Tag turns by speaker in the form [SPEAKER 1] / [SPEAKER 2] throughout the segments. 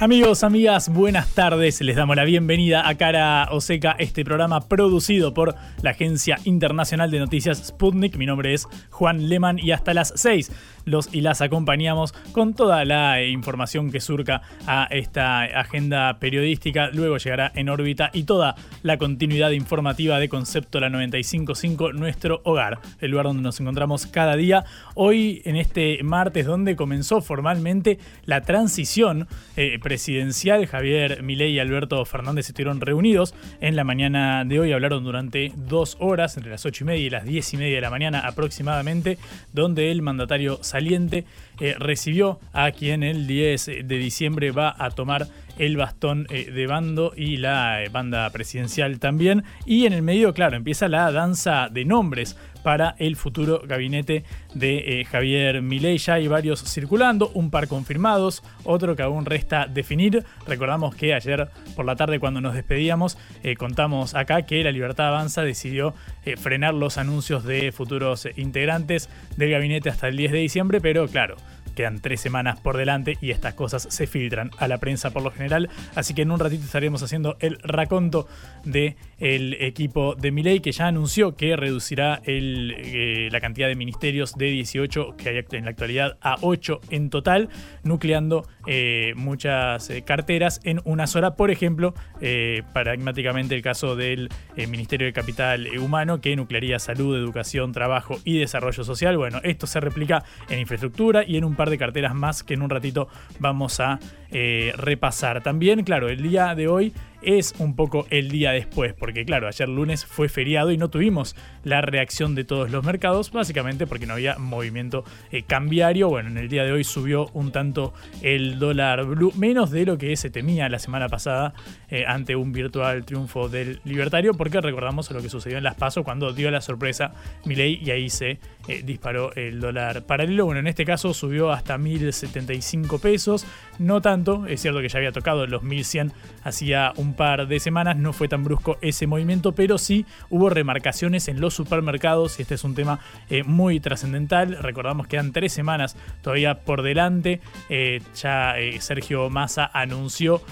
[SPEAKER 1] Amigos, amigas, buenas tardes. Les damos la bienvenida a Cara Oseca, este programa producido por la Agencia Internacional de Noticias Sputnik. Mi nombre es Juan Leman y hasta las 6 los y las acompañamos con toda la información que surca a esta agenda periodística. Luego llegará en órbita y toda la continuidad informativa de Concepto La 955, nuestro hogar, el lugar donde nos encontramos cada día. Hoy, en este martes, donde comenzó formalmente la transición eh, presidencial, Javier Milei y Alberto Fernández estuvieron reunidos en la mañana de hoy. Hablaron durante dos horas, entre las ocho y media y las diez y media de la mañana aproximadamente, donde el mandatario saliente eh, recibió a quien el 10 de diciembre va a tomar el bastón eh, de bando y la eh, banda presidencial también. Y en el medio, claro, empieza la danza de nombres para el futuro gabinete de Javier Milei. Ya hay varios circulando, un par confirmados, otro que aún resta definir. Recordamos que ayer por la tarde cuando nos despedíamos contamos acá que la Libertad Avanza decidió frenar los anuncios de futuros integrantes del gabinete hasta el 10 de diciembre, pero claro, Quedan tres semanas por delante y estas cosas se filtran a la prensa por lo general. Así que en un ratito estaremos haciendo el raconto del el equipo de Milei que ya anunció que reducirá el, eh, la cantidad de ministerios de 18 que hay en la actualidad a 8 en total, nucleando eh, muchas eh, carteras en una sola. Por ejemplo, paradigmáticamente el caso del Ministerio de Capital Humano que nuclearía salud, educación, trabajo y desarrollo social. Bueno, esto se replica en infraestructura y en un par de carteras más que en un ratito vamos a eh, repasar. También, claro, el día de hoy es un poco el día después, porque claro, ayer lunes fue feriado y no tuvimos la reacción de todos los mercados, básicamente porque no había movimiento eh, cambiario. Bueno, en el día de hoy subió un tanto el dólar blue, menos de lo que se temía la semana pasada eh, ante un virtual triunfo del libertario, porque recordamos lo que sucedió en Las Pasos cuando dio la sorpresa Milei y ahí se disparó el dólar paralelo. Bueno, en este caso subió hasta 1075 pesos, no es cierto que ya había tocado los 1100 hacía un par de semanas, no fue tan brusco ese movimiento, pero sí hubo remarcaciones en los supermercados y este es un tema eh, muy trascendental. Recordamos que quedan tres semanas todavía por delante. Eh, ya eh, Sergio Massa anunció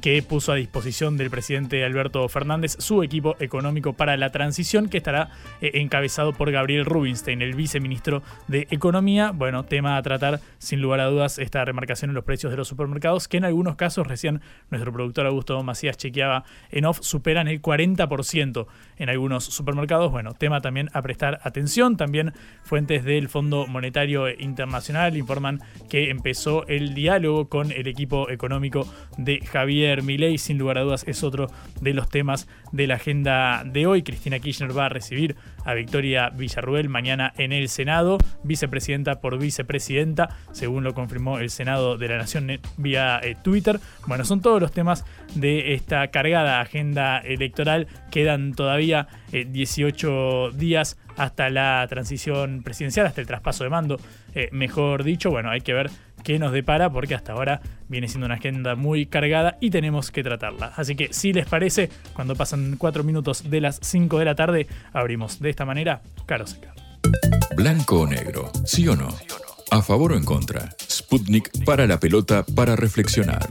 [SPEAKER 1] que puso a disposición del presidente Alberto Fernández su equipo económico para la transición, que estará eh, encabezado por Gabriel Rubinstein, el viceministro de Economía. Bueno, tema a tratar, sin lugar a dudas, esta remarcación en los precios de los supermercados, que en algunos casos, recién nuestro productor Augusto Macías chequeaba en off, superan el 40% en algunos supermercados. Bueno, tema también a prestar atención. También fuentes del Fondo Monetario Internacional informan que empezó el diálogo con el equipo económico de Javier Milei, sin lugar a dudas, es otro de los temas de la agenda de hoy. Cristina Kirchner va a recibir a Victoria Villarruel mañana en el Senado, vicepresidenta por vicepresidenta, según lo confirmó el Senado de la Nación vía eh, Twitter. Bueno, son todos los temas de esta cargada agenda electoral. Quedan todavía 18 eh, días hasta la transición presidencial, hasta el traspaso de mando, eh, mejor dicho. Bueno, hay que ver qué nos depara porque hasta ahora viene siendo una agenda muy cargada y tenemos que tratarla. Así que si les parece, cuando pasan 4 minutos de las 5 de la tarde, abrimos de esta manera Caro Seca.
[SPEAKER 2] Blanco o negro, sí o no. A favor o en contra. Sputnik para la pelota para reflexionar.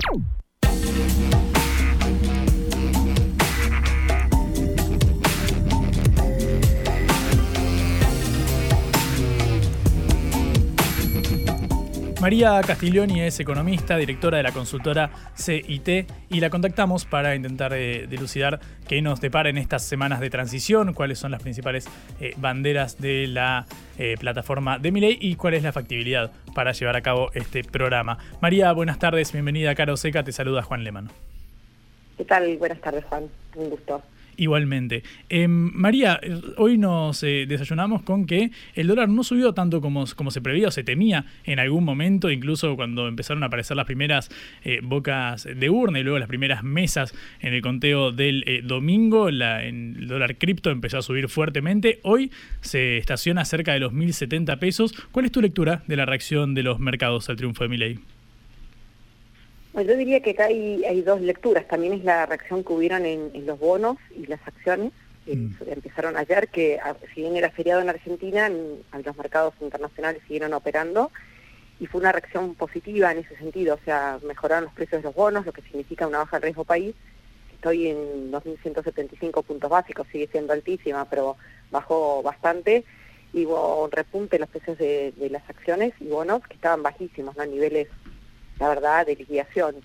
[SPEAKER 1] María Castiglioni es economista, directora de la consultora CIT y la contactamos para intentar eh, dilucidar qué nos depara en estas semanas de transición, cuáles son las principales eh, banderas de la eh, plataforma de Miley y cuál es la factibilidad para llevar a cabo este programa. María, buenas tardes, bienvenida a Caro Seca, te saluda Juan Lemano.
[SPEAKER 3] ¿Qué tal? Buenas tardes, Juan. Un gusto.
[SPEAKER 1] Igualmente. Em, María, hoy nos eh, desayunamos con que el dólar no subió tanto como, se prevía o se temía en algún momento, incluso cuando empezaron a aparecer las primeras eh, bocas de urna y luego las primeras mesas en el conteo del eh, domingo, la, en el dólar cripto empezó a subir fuertemente. Hoy se estaciona cerca de los 1.070 pesos. ¿Cuál es tu lectura de la reacción de los mercados al triunfo de Milei?
[SPEAKER 3] Yo diría que acá hay, dos lecturas. También es la reacción que hubieron en, los bonos y las acciones. Mm. empezaron ayer, que si bien era feriado en Argentina, en, los mercados internacionales siguieron operando. Y fue una reacción positiva en ese sentido. O sea, mejoraron los precios de los bonos, lo que significa una baja de riesgo país. Estoy en 2.175 puntos básicos, sigue siendo altísima, pero bajó bastante. Y hubo un repunte en los precios de, de las acciones y bonos que estaban bajísimos, ¿no? niveles la verdad, de liquidación.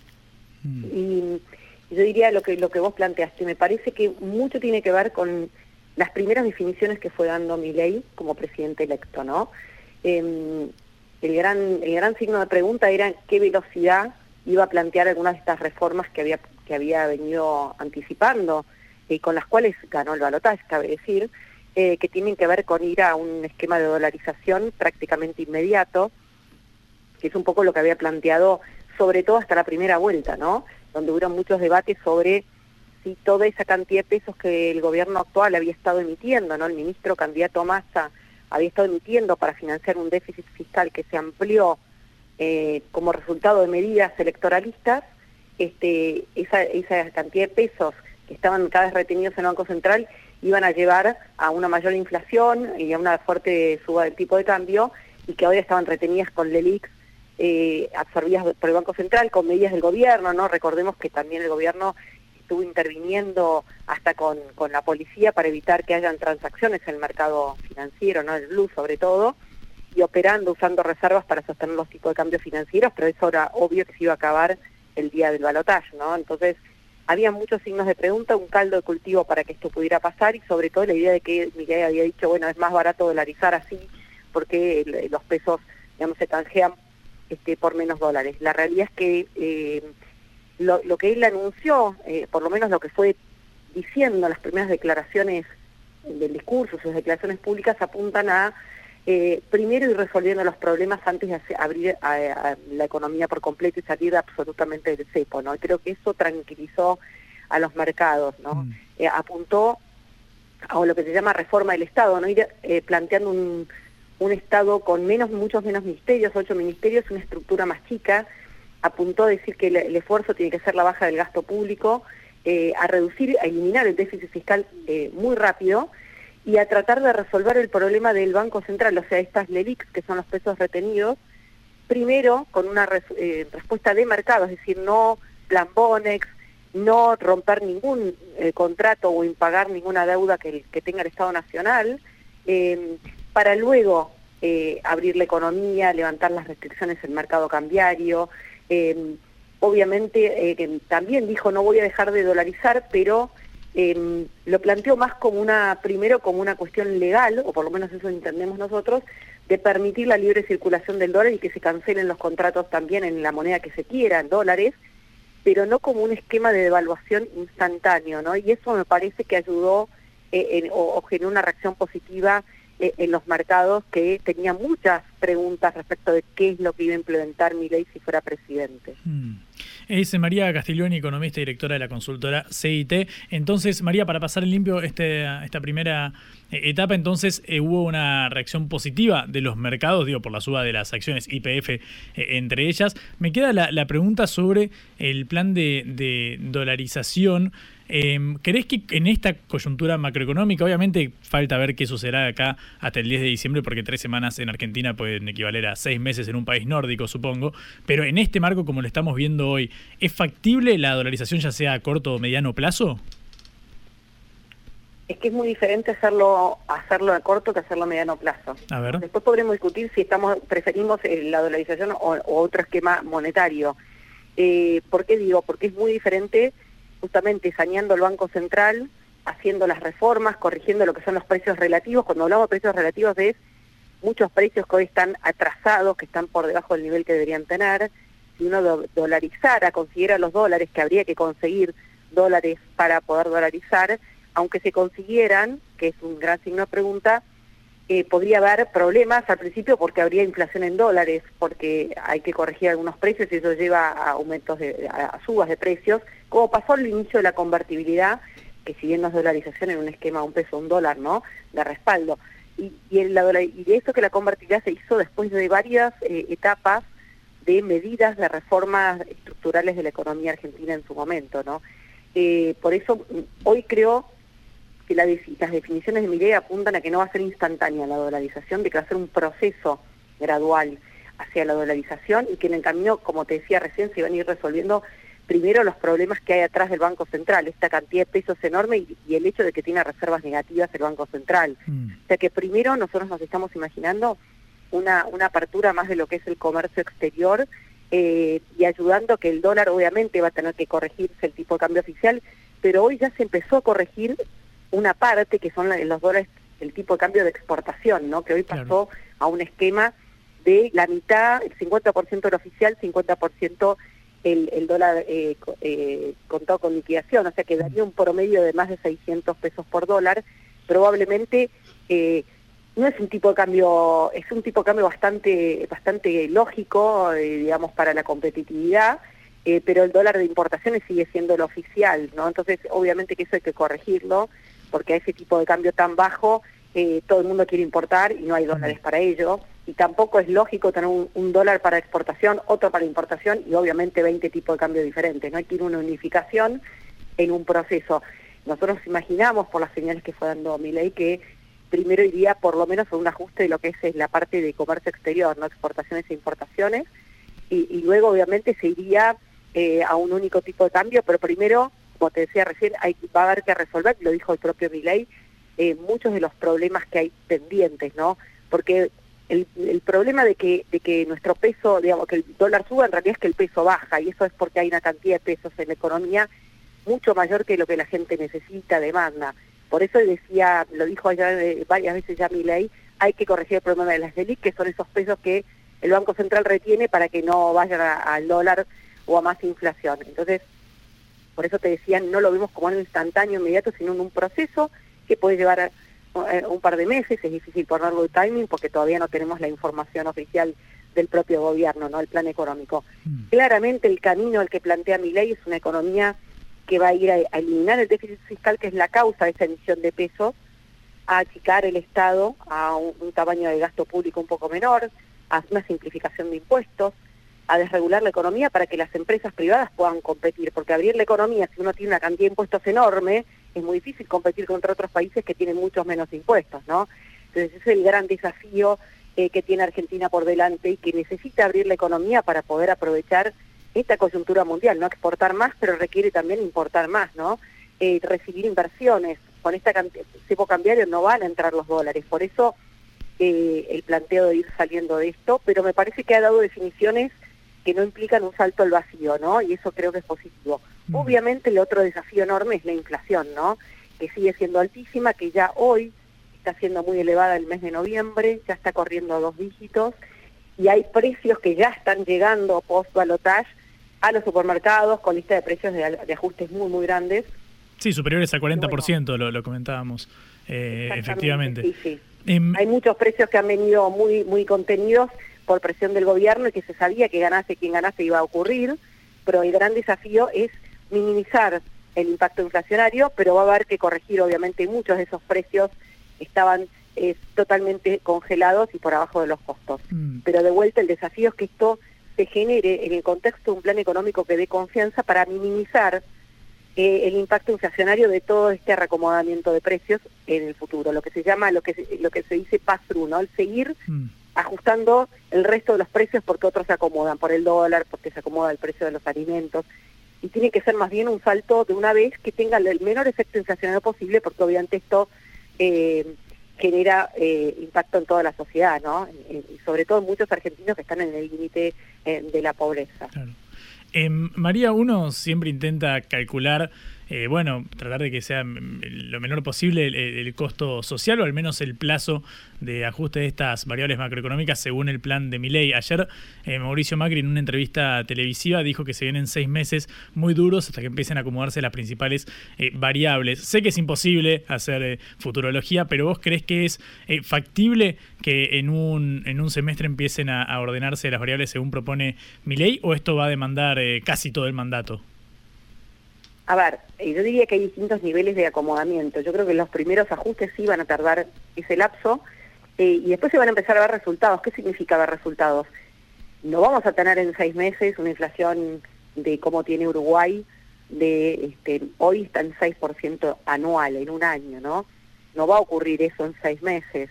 [SPEAKER 3] Mm. Y, yo diría lo que, lo que vos planteaste, me parece que mucho tiene que ver con las primeras definiciones que fue dando Milei como presidente electo, ¿no? Em, el, gran, el gran signo de pregunta era qué velocidad iba a plantear algunas de estas reformas que había, que había venido anticipando y con las cuales ganó el balotaje, cabe decir, eh, que tienen que ver con ir a un esquema de dolarización prácticamente inmediato, que es un poco lo que había planteado, sobre todo hasta la primera vuelta, ¿no? Donde hubo muchos debates sobre si toda esa cantidad de pesos que el gobierno actual había estado emitiendo, ¿no? El ministro candidato Massa había estado emitiendo para financiar un déficit fiscal que se amplió eh, como resultado de medidas electoralistas, este, esa, esa cantidad de pesos que estaban cada vez retenidos en el Banco Central iban a llevar a una mayor inflación y a una fuerte suba del tipo de cambio y que hoy estaban retenidas con LELIX eh, absorbidas por el Banco Central con medidas del gobierno, ¿no? Recordemos que también el gobierno estuvo interviniendo hasta con, la policía para evitar que hayan transacciones en el mercado financiero, ¿no? El blue sobre todo, y operando, usando reservas para sostener los tipos de cambios financieros, pero eso era obvio que se iba a acabar el día del balotaje, ¿no? Entonces, había muchos signos de pregunta, un caldo de cultivo para que esto pudiera pasar y sobre todo la idea de que Miguel había dicho, bueno, es más barato dolarizar así porque los pesos, digamos, se canjean este, por menos dólares. La realidad es que eh, lo, que él anunció, eh, por lo menos lo que fue diciendo las primeras declaraciones del discurso, sus declaraciones públicas apuntan a eh, primero ir resolviendo los problemas antes de abrir a, la economía por completo y salir absolutamente del cepo, ¿no? creo que eso tranquilizó a los mercados, ¿no? Mm. apuntó a lo que se llama reforma del Estado, ¿no? Ir planteando un un Estado con menos, muchos menos ministerios, ocho ministerios, una estructura más chica, apuntó a decir que el, esfuerzo tiene que ser la baja del gasto público, eh, a reducir, a eliminar el déficit fiscal eh, muy rápido y a tratar de resolver el problema del Banco Central, o sea, estas LELIX, que son los pesos retenidos, primero con una eh, respuesta de mercado, es decir, no plan Bonex, no romper ningún contrato o impagar ninguna deuda que, que tenga el Estado Nacional, para luego eh, abrir la economía, levantar las restricciones en el mercado cambiario. Eh, obviamente eh, también dijo no voy a dejar de dolarizar, pero lo planteó más como una, primero como una cuestión legal, o por lo menos eso entendemos nosotros, de permitir la libre circulación del dólar y que se cancelen los contratos también en la moneda que se quiera, en dólares, pero no como un esquema de devaluación instantáneo, ¿no? Y eso me parece que ayudó o generó una reacción positiva eh, en los mercados que tenía muchas preguntas respecto de qué es lo que iba a implementar mi ley si fuera presidente.
[SPEAKER 1] Mm. Es María Castiglioni, economista y directora de la consultora CIT. Entonces, María, para pasar en limpio este, esta primera eh, etapa, entonces eh, hubo una reacción positiva de los mercados, digo, por la suba de las acciones IPF entre ellas. Me queda la, pregunta sobre el plan de, de dolarización. Eh, ¿Crees que en esta coyuntura macroeconómica, obviamente falta ver qué sucederá acá hasta el 10 de diciembre, porque tres semanas en Argentina pueden equivaler a seis meses en un país nórdico, supongo, pero en este marco como lo estamos viendo hoy, ¿es factible la dolarización ya sea a corto o mediano plazo?
[SPEAKER 3] Es que es muy diferente hacerlo hacerlo a corto que hacerlo a mediano plazo.
[SPEAKER 1] A ver.
[SPEAKER 3] Después podremos discutir si estamos preferimos eh, la dolarización o, o otro esquema monetario. Eh, ¿Por qué digo? Porque es muy diferente justamente saneando el Banco Central, haciendo las reformas, corrigiendo lo que son los precios relativos. Cuando hablamos de precios relativos es muchos precios que hoy están atrasados, que están por debajo del nivel que deberían tener. Si uno do dolarizara, consiguiera los dólares, que habría que conseguir dólares para poder dolarizar, aunque se consiguieran, que es un gran signo de pregunta, podría haber problemas al principio porque habría inflación en dólares, porque hay que corregir algunos precios y eso lleva a aumentos, de, a subas de precios, como pasó al inicio de la convertibilidad, que si bien no es dolarización en un esquema un peso, un dólar, ¿no?, de respaldo. Y, y, el, y de eso que la convertibilidad se hizo después de varias eh, etapas de medidas de reformas estructurales de la economía argentina en su momento, ¿no? Eh, por eso hoy creo que la, las definiciones de mi ley apuntan a que no va a ser instantánea la dolarización, de que va a ser un proceso gradual hacia la dolarización y que en el camino, como te decía recién, se van a ir resolviendo primero los problemas que hay atrás del Banco Central, esta cantidad de pesos enorme y, y el hecho de que tiene reservas negativas el Banco Central. Mm. O sea que primero nosotros nos estamos imaginando una, una apertura más de lo que es el comercio exterior eh, y ayudando que el dólar obviamente va a tener que corregirse el tipo de cambio oficial, pero hoy ya se empezó a corregir una parte que son los dólares, el tipo de cambio de exportación, ¿no? que hoy pasó claro. a un esquema de la mitad, el 50% el oficial, 50% el, el dólar eh, eh, contado con liquidación, o sea que daría un promedio de más de 600 pesos por dólar, probablemente eh, no es un tipo de cambio, es un tipo de cambio bastante, bastante lógico, digamos, para la competitividad, pero el dólar de importaciones sigue siendo el oficial, ¿no? Entonces, obviamente que eso hay que corregirlo, porque a ese tipo de cambio tan bajo eh, todo el mundo quiere importar y no hay dólares para ello, y tampoco es lógico tener un, un, dólar para exportación, otro para importación y obviamente 20 tipos de cambio diferentes, no hay que ir una unificación en un proceso. Nosotros imaginamos por las señales que fue dando mi ley que primero iría por lo menos a un ajuste de lo que es, es la parte de comercio exterior, no exportaciones e importaciones, y, y luego obviamente se iría eh, a un único tipo de cambio, pero primero, como te decía recién, va a haber que resolver, lo dijo el propio Milei, eh, muchos de los problemas que hay pendientes, ¿no? Porque el, el, problema de que, de que nuestro peso, digamos, que el dólar suba, en realidad es que el peso baja, y eso es porque hay una cantidad de pesos en la economía mucho mayor que lo que la gente necesita, demanda. Por eso decía, lo dijo allá eh, varias veces ya mi ley, hay que corregir el problema de las DELIC, que son esos pesos que el Banco Central retiene para que no vayan al dólar o a más inflación. Entonces, por eso te decía, no lo vemos como algo instantáneo, inmediato, sino en un proceso que puede llevar a, a un par de meses, es difícil ponerlo de timing porque todavía no tenemos la información oficial del propio gobierno, no el plan económico. Mm. Claramente el camino al que plantea mi ley es una economía que va a ir a, a, eliminar el déficit fiscal, que es la causa de esa emisión de pesos, a achicar el Estado a un, un, tamaño de gasto público un poco menor, a una simplificación de impuestos, a desregular la economía para que las empresas privadas puedan competir, porque abrir la economía, si uno tiene una cantidad de impuestos enorme, es muy difícil competir contra otros países que tienen muchos menos impuestos, ¿no? Entonces ese es el gran desafío eh, que tiene Argentina por delante y que necesita abrir la economía para poder aprovechar esta coyuntura mundial, no exportar más, pero requiere también importar más, ¿no? Eh, recibir inversiones. Con esta cepo cambiario no van a entrar los dólares, por eso eh, el planteo de ir saliendo de esto, pero me parece que ha dado definiciones que no implican un salto al vacío, ¿no? Y eso creo que es positivo. Mm. Obviamente el otro desafío enorme es la inflación, ¿no? Que sigue siendo altísima, que ya hoy está siendo muy elevada el mes de noviembre, ya está corriendo a dos dígitos, y hay precios que ya están llegando post-balotage a los supermercados con lista de precios de, de ajustes muy, muy grandes.
[SPEAKER 1] Sí, superiores al 40%, bueno, lo, lo, comentábamos, eh, efectivamente.
[SPEAKER 3] Sí, sí. Eh, Hay muchos precios que han venido muy, muy contenidos por presión del gobierno y que se sabía que ganase quien ganase iba a ocurrir, pero el gran desafío es minimizar el impacto inflacionario, pero va a haber que corregir, obviamente, muchos de esos precios estaban eh, totalmente congelados y por abajo de los costos. Mm. Pero de vuelta el desafío es que esto se genere en el contexto de un plan económico que dé confianza para minimizar eh, el impacto inflacionario de todo este reacomodamiento de precios en el futuro, lo que se llama, lo que se, lo que se dice pass-through, ¿no? El seguir mm. Ajustando el resto de los precios porque otros se acomodan, por el dólar, porque se acomoda el precio de los alimentos. y tiene que ser más bien un salto de una vez que tenga el menor efecto inflacionario posible, porque obviamente esto eh, genera eh, impacto en toda la sociedad, ¿no? Y sobre todo en muchos argentinos que están en el límite eh, de la pobreza.
[SPEAKER 1] Em, María, uno siempre intenta calcular eh, bueno, tratar de que sea lo menor posible el, costo social o al menos el plazo de ajuste de estas variables macroeconómicas según el plan de Miley. Ayer eh, Mauricio Macri en una entrevista televisiva dijo que se vienen seis meses muy duros hasta que empiecen a acomodarse las principales eh, variables. Sé que es imposible hacer futurología, pero vos crees que es factible que en un, en un semestre empiecen a, a ordenarse las variables según propone Miley o esto va a demandar casi todo el mandato?
[SPEAKER 3] A ver, yo diría que hay distintos niveles de acomodamiento. Yo creo que los primeros ajustes sí van a tardar ese lapso eh, y después se van a empezar a ver resultados. ¿Qué significa ver resultados? No vamos a tener en seis meses una inflación de cómo tiene Uruguay, de este, hoy está en 6% anual, en un año, ¿no? No va a ocurrir eso en seis meses.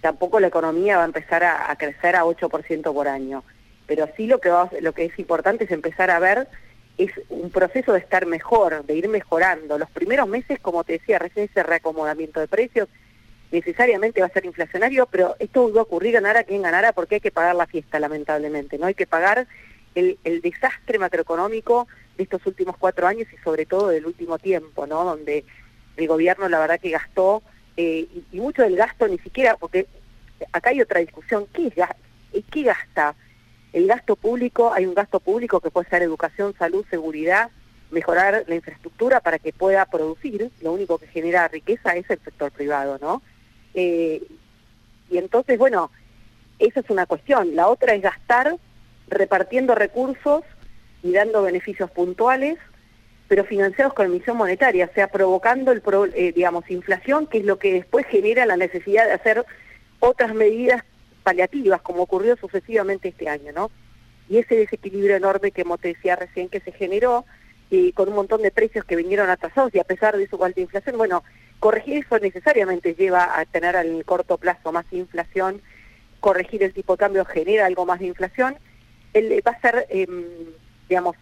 [SPEAKER 3] Tampoco la economía va a empezar a, crecer a 8% por año. Pero sí lo que, lo que es importante es empezar a ver es un proceso de estar mejor, de ir mejorando. Los primeros meses, como te decía recién, ese reacomodamiento de precios necesariamente va a ser inflacionario, pero esto va a ocurrir ganara quien ganara porque hay que pagar la fiesta, lamentablemente, ¿no? Hay que pagar el, desastre macroeconómico de estos últimos cuatro años y sobre todo del último tiempo, ¿no? Donde el gobierno la verdad que gastó, eh, y, mucho del gasto ni siquiera, porque acá hay otra discusión, ¿qué, ¿qué gasta? El gasto público, hay un gasto público que puede ser educación, salud, seguridad, mejorar la infraestructura para que pueda producir, lo único que genera riqueza es el sector privado, ¿no? Eh, y entonces, bueno, esa es una cuestión. La otra es gastar repartiendo recursos y dando beneficios puntuales, pero financiados con emisión monetaria, o sea, provocando, el eh, digamos, inflación, que es lo que después genera la necesidad de hacer otras medidas paliativas, como ocurrió sucesivamente este año, ¿no? Y ese desequilibrio enorme que, como decía recién, que se generó, y con un montón de precios que vinieron atrasados y a pesar de su alta inflación, bueno, corregir eso necesariamente lleva a tener al corto plazo más inflación, corregir el tipo de cambio genera algo más de inflación, el, va a ser, em, digamos,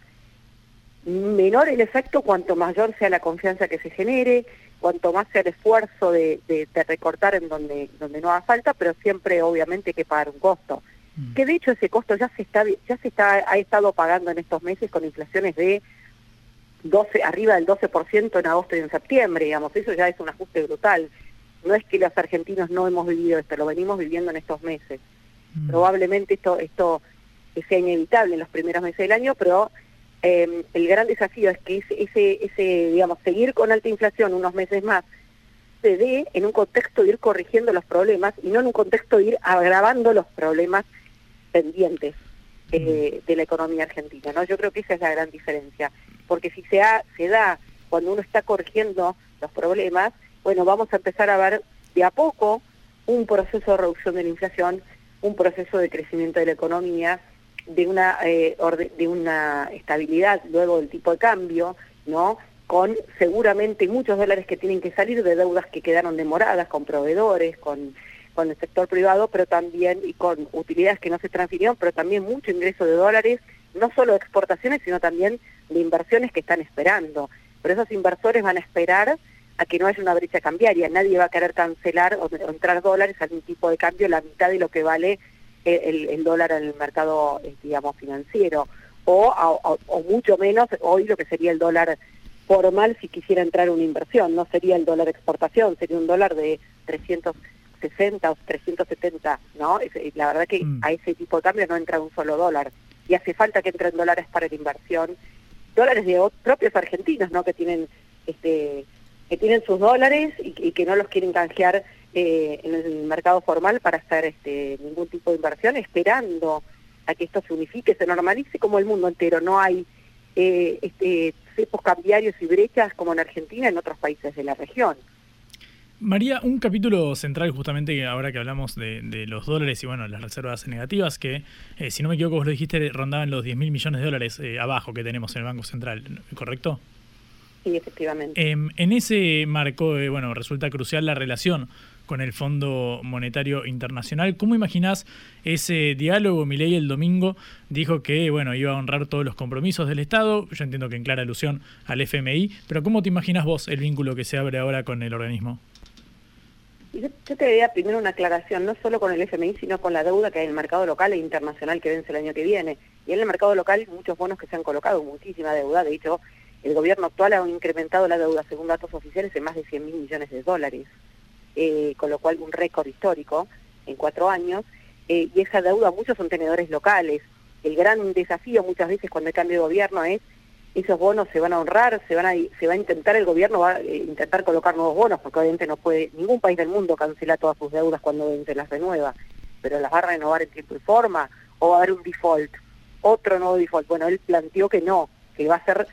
[SPEAKER 3] menor el efecto cuanto mayor sea la confianza que se genere, cuanto más sea el esfuerzo de, recortar en donde, donde no haga falta, pero siempre obviamente hay que pagar un costo. Mm. Que de hecho ese costo ya se está, ya se está, ha estado pagando en estos meses con inflaciones de 12, arriba del 12% en agosto y en septiembre, digamos, eso ya es un ajuste brutal. No es que los argentinos no hemos vivido esto, lo venimos viviendo en estos meses. Mm. Probablemente esto, esto sea inevitable en los primeros meses del año, pero Em, el gran desafío es que ese, ese, digamos, seguir con alta inflación unos meses más se dé en un contexto de ir corrigiendo los problemas y no en un contexto de ir agravando los problemas pendientes eh, de la economía argentina. ¿no? Yo creo que esa es la gran diferencia, porque si se, se da cuando uno está corrigiendo los problemas, bueno, vamos a empezar a ver de a poco un proceso de reducción de la inflación, un proceso de crecimiento de la economía, de una, eh, de una estabilidad luego del tipo de cambio, ¿no? con seguramente muchos dólares que tienen que salir de deudas que quedaron demoradas con proveedores, con, con el sector privado, pero también y con utilidades que no se transfirieron, pero también mucho ingreso de dólares, no solo de exportaciones, sino también de inversiones que están esperando. Pero esos inversores van a esperar a que no haya una brecha cambiaria. Nadie va a querer cancelar o entrar dólares a un tipo de cambio la mitad de lo que vale el, dólar en el mercado, eh, digamos, financiero, o, o, mucho menos hoy lo que sería el dólar formal si quisiera entrar una inversión, no sería el dólar exportación, sería un dólar de 360 o 370, ¿no? La verdad que mm. a ese tipo de cambio no entra un solo dólar y hace falta que entren dólares para la inversión, dólares de propios argentinos, ¿no? Que tienen este que tienen sus dólares y que no los quieren canjear eh, en el mercado formal para hacer este, ningún tipo de inversión, esperando a que esto se unifique, se normalice como el mundo entero. No hay eh, este, cepos cambiarios y brechas como en Argentina en otros países de la región.
[SPEAKER 1] María, un capítulo central justamente ahora que hablamos de, los dólares y bueno, las reservas negativas que, eh, si no me equivoco, vos lo dijiste, rondaban los 10 mil millones de dólares eh, abajo que tenemos en el Banco Central, ¿correcto?
[SPEAKER 3] Sí, efectivamente.
[SPEAKER 1] Em, en ese marco, bueno, resulta crucial la relación con el Fondo Monetario Internacional. ¿Cómo imaginás ese diálogo? Milei el domingo dijo que bueno, iba a honrar todos los compromisos del Estado. Yo entiendo que en clara alusión al FMI, pero ¿cómo te imaginas vos el vínculo que se abre ahora con el organismo?
[SPEAKER 3] Yo, te diría primero una aclaración, no solo con el FMI, sino con la deuda que hay en el mercado local e internacional que vence el año que viene. Y en el mercado local muchos bonos que se han colocado, muchísima deuda. De hecho, el gobierno actual ha incrementado la deuda, según datos oficiales, en más de 100 mil millones de dólares, eh, con lo cual un récord histórico en cuatro años. Eh, y esa deuda, muchos son tenedores locales. El gran desafío muchas veces cuando hay cambio de gobierno es esos bonos se van a honrar, se van a, se va a intentar, el gobierno va a eh, intentar colocar nuevos bonos, porque obviamente no puede, ningún país del mundo cancela todas sus deudas cuando se las renueva, pero las va a renovar en tiempo y forma, o va a haber un default, otro nuevo default. Bueno, él planteó que no, que va a ser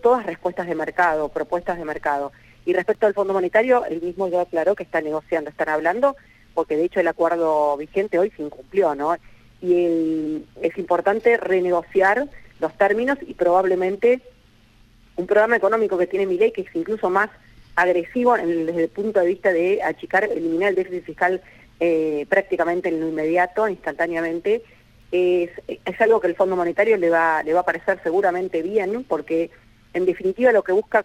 [SPEAKER 3] todas respuestas de mercado, propuestas de mercado. Y respecto al Fondo Monetario, él mismo ya aclaró que está negociando, están hablando, porque de hecho el acuerdo vigente hoy se incumplió, ¿no? Y es importante renegociar los términos y probablemente un programa económico que tiene mi ley que es incluso más agresivo desde el punto de vista de achicar, eliminar el déficit fiscal eh, prácticamente en lo inmediato, instantáneamente, es, es, algo que el Fondo Monetario le va, le va a parecer seguramente bien, porque en definitiva lo que busca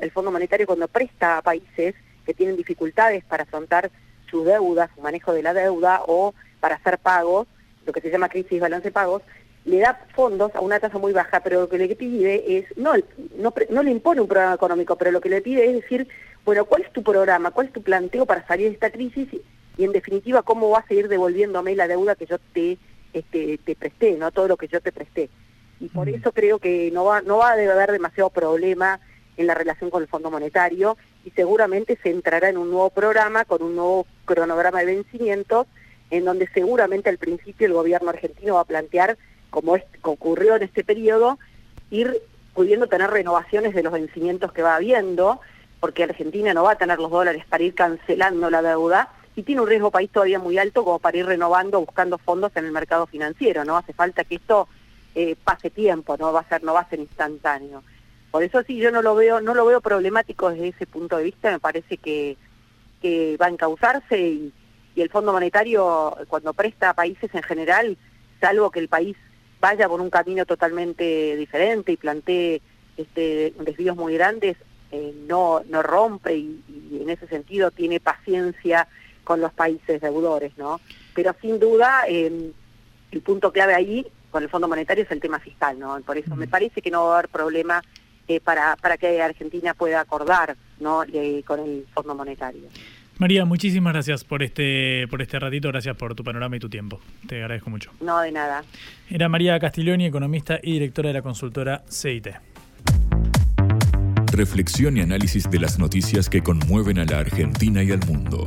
[SPEAKER 3] el Fondo Monetario cuando presta a países que tienen dificultades para afrontar su deuda, su manejo de la deuda o para hacer pagos, lo que se llama crisis balance pagos, le da fondos a una tasa muy baja, pero lo que le pide es, no, no, no le impone un programa económico, pero lo que le pide es decir, bueno, ¿cuál es tu programa? ¿Cuál es tu planteo para salir de esta crisis? Y, en definitiva, ¿cómo vas a seguir devolviéndome la deuda que yo te, este, te presté, no todo lo que yo te presté? Y por eso creo que no va, no va a haber demasiado problema en la relación con el Fondo Monetario y seguramente se entrará en un nuevo programa con un nuevo cronograma de vencimientos en donde seguramente al principio el gobierno argentino va a plantear como ocurrió en este periodo, ir pudiendo tener renovaciones de los vencimientos que va habiendo, porque Argentina no va a tener los dólares para ir cancelando la deuda y tiene un riesgo país todavía muy alto como para ir renovando, buscando fondos en el mercado financiero, ¿no? Hace falta que esto eh, pase tiempo, no va a ser, no va a ser instantáneo. Por eso sí yo no lo veo, no lo veo problemático desde ese punto de vista, me parece que, que va a encauzarse y, el Fondo Monetario cuando presta a países en general, salvo que el país vaya por un camino totalmente diferente y plantee este, desvíos muy grandes, eh, no, no rompe y, en ese sentido tiene paciencia con los países deudores, ¿no? Pero sin duda em, el punto clave ahí con el Fondo Monetario es el tema fiscal, ¿no? Por eso me parece que no va a haber problema eh, para, para que Argentina pueda acordar ¿no? con el Fondo Monetario.
[SPEAKER 1] María, muchísimas gracias por este, por este ratito, gracias por tu panorama y tu tiempo. Te agradezco mucho.
[SPEAKER 3] No, de nada.
[SPEAKER 1] Era María Castiglioni, economista y directora de la consultora CIT.
[SPEAKER 2] Reflexión y análisis de las noticias que conmueven a la Argentina y al mundo.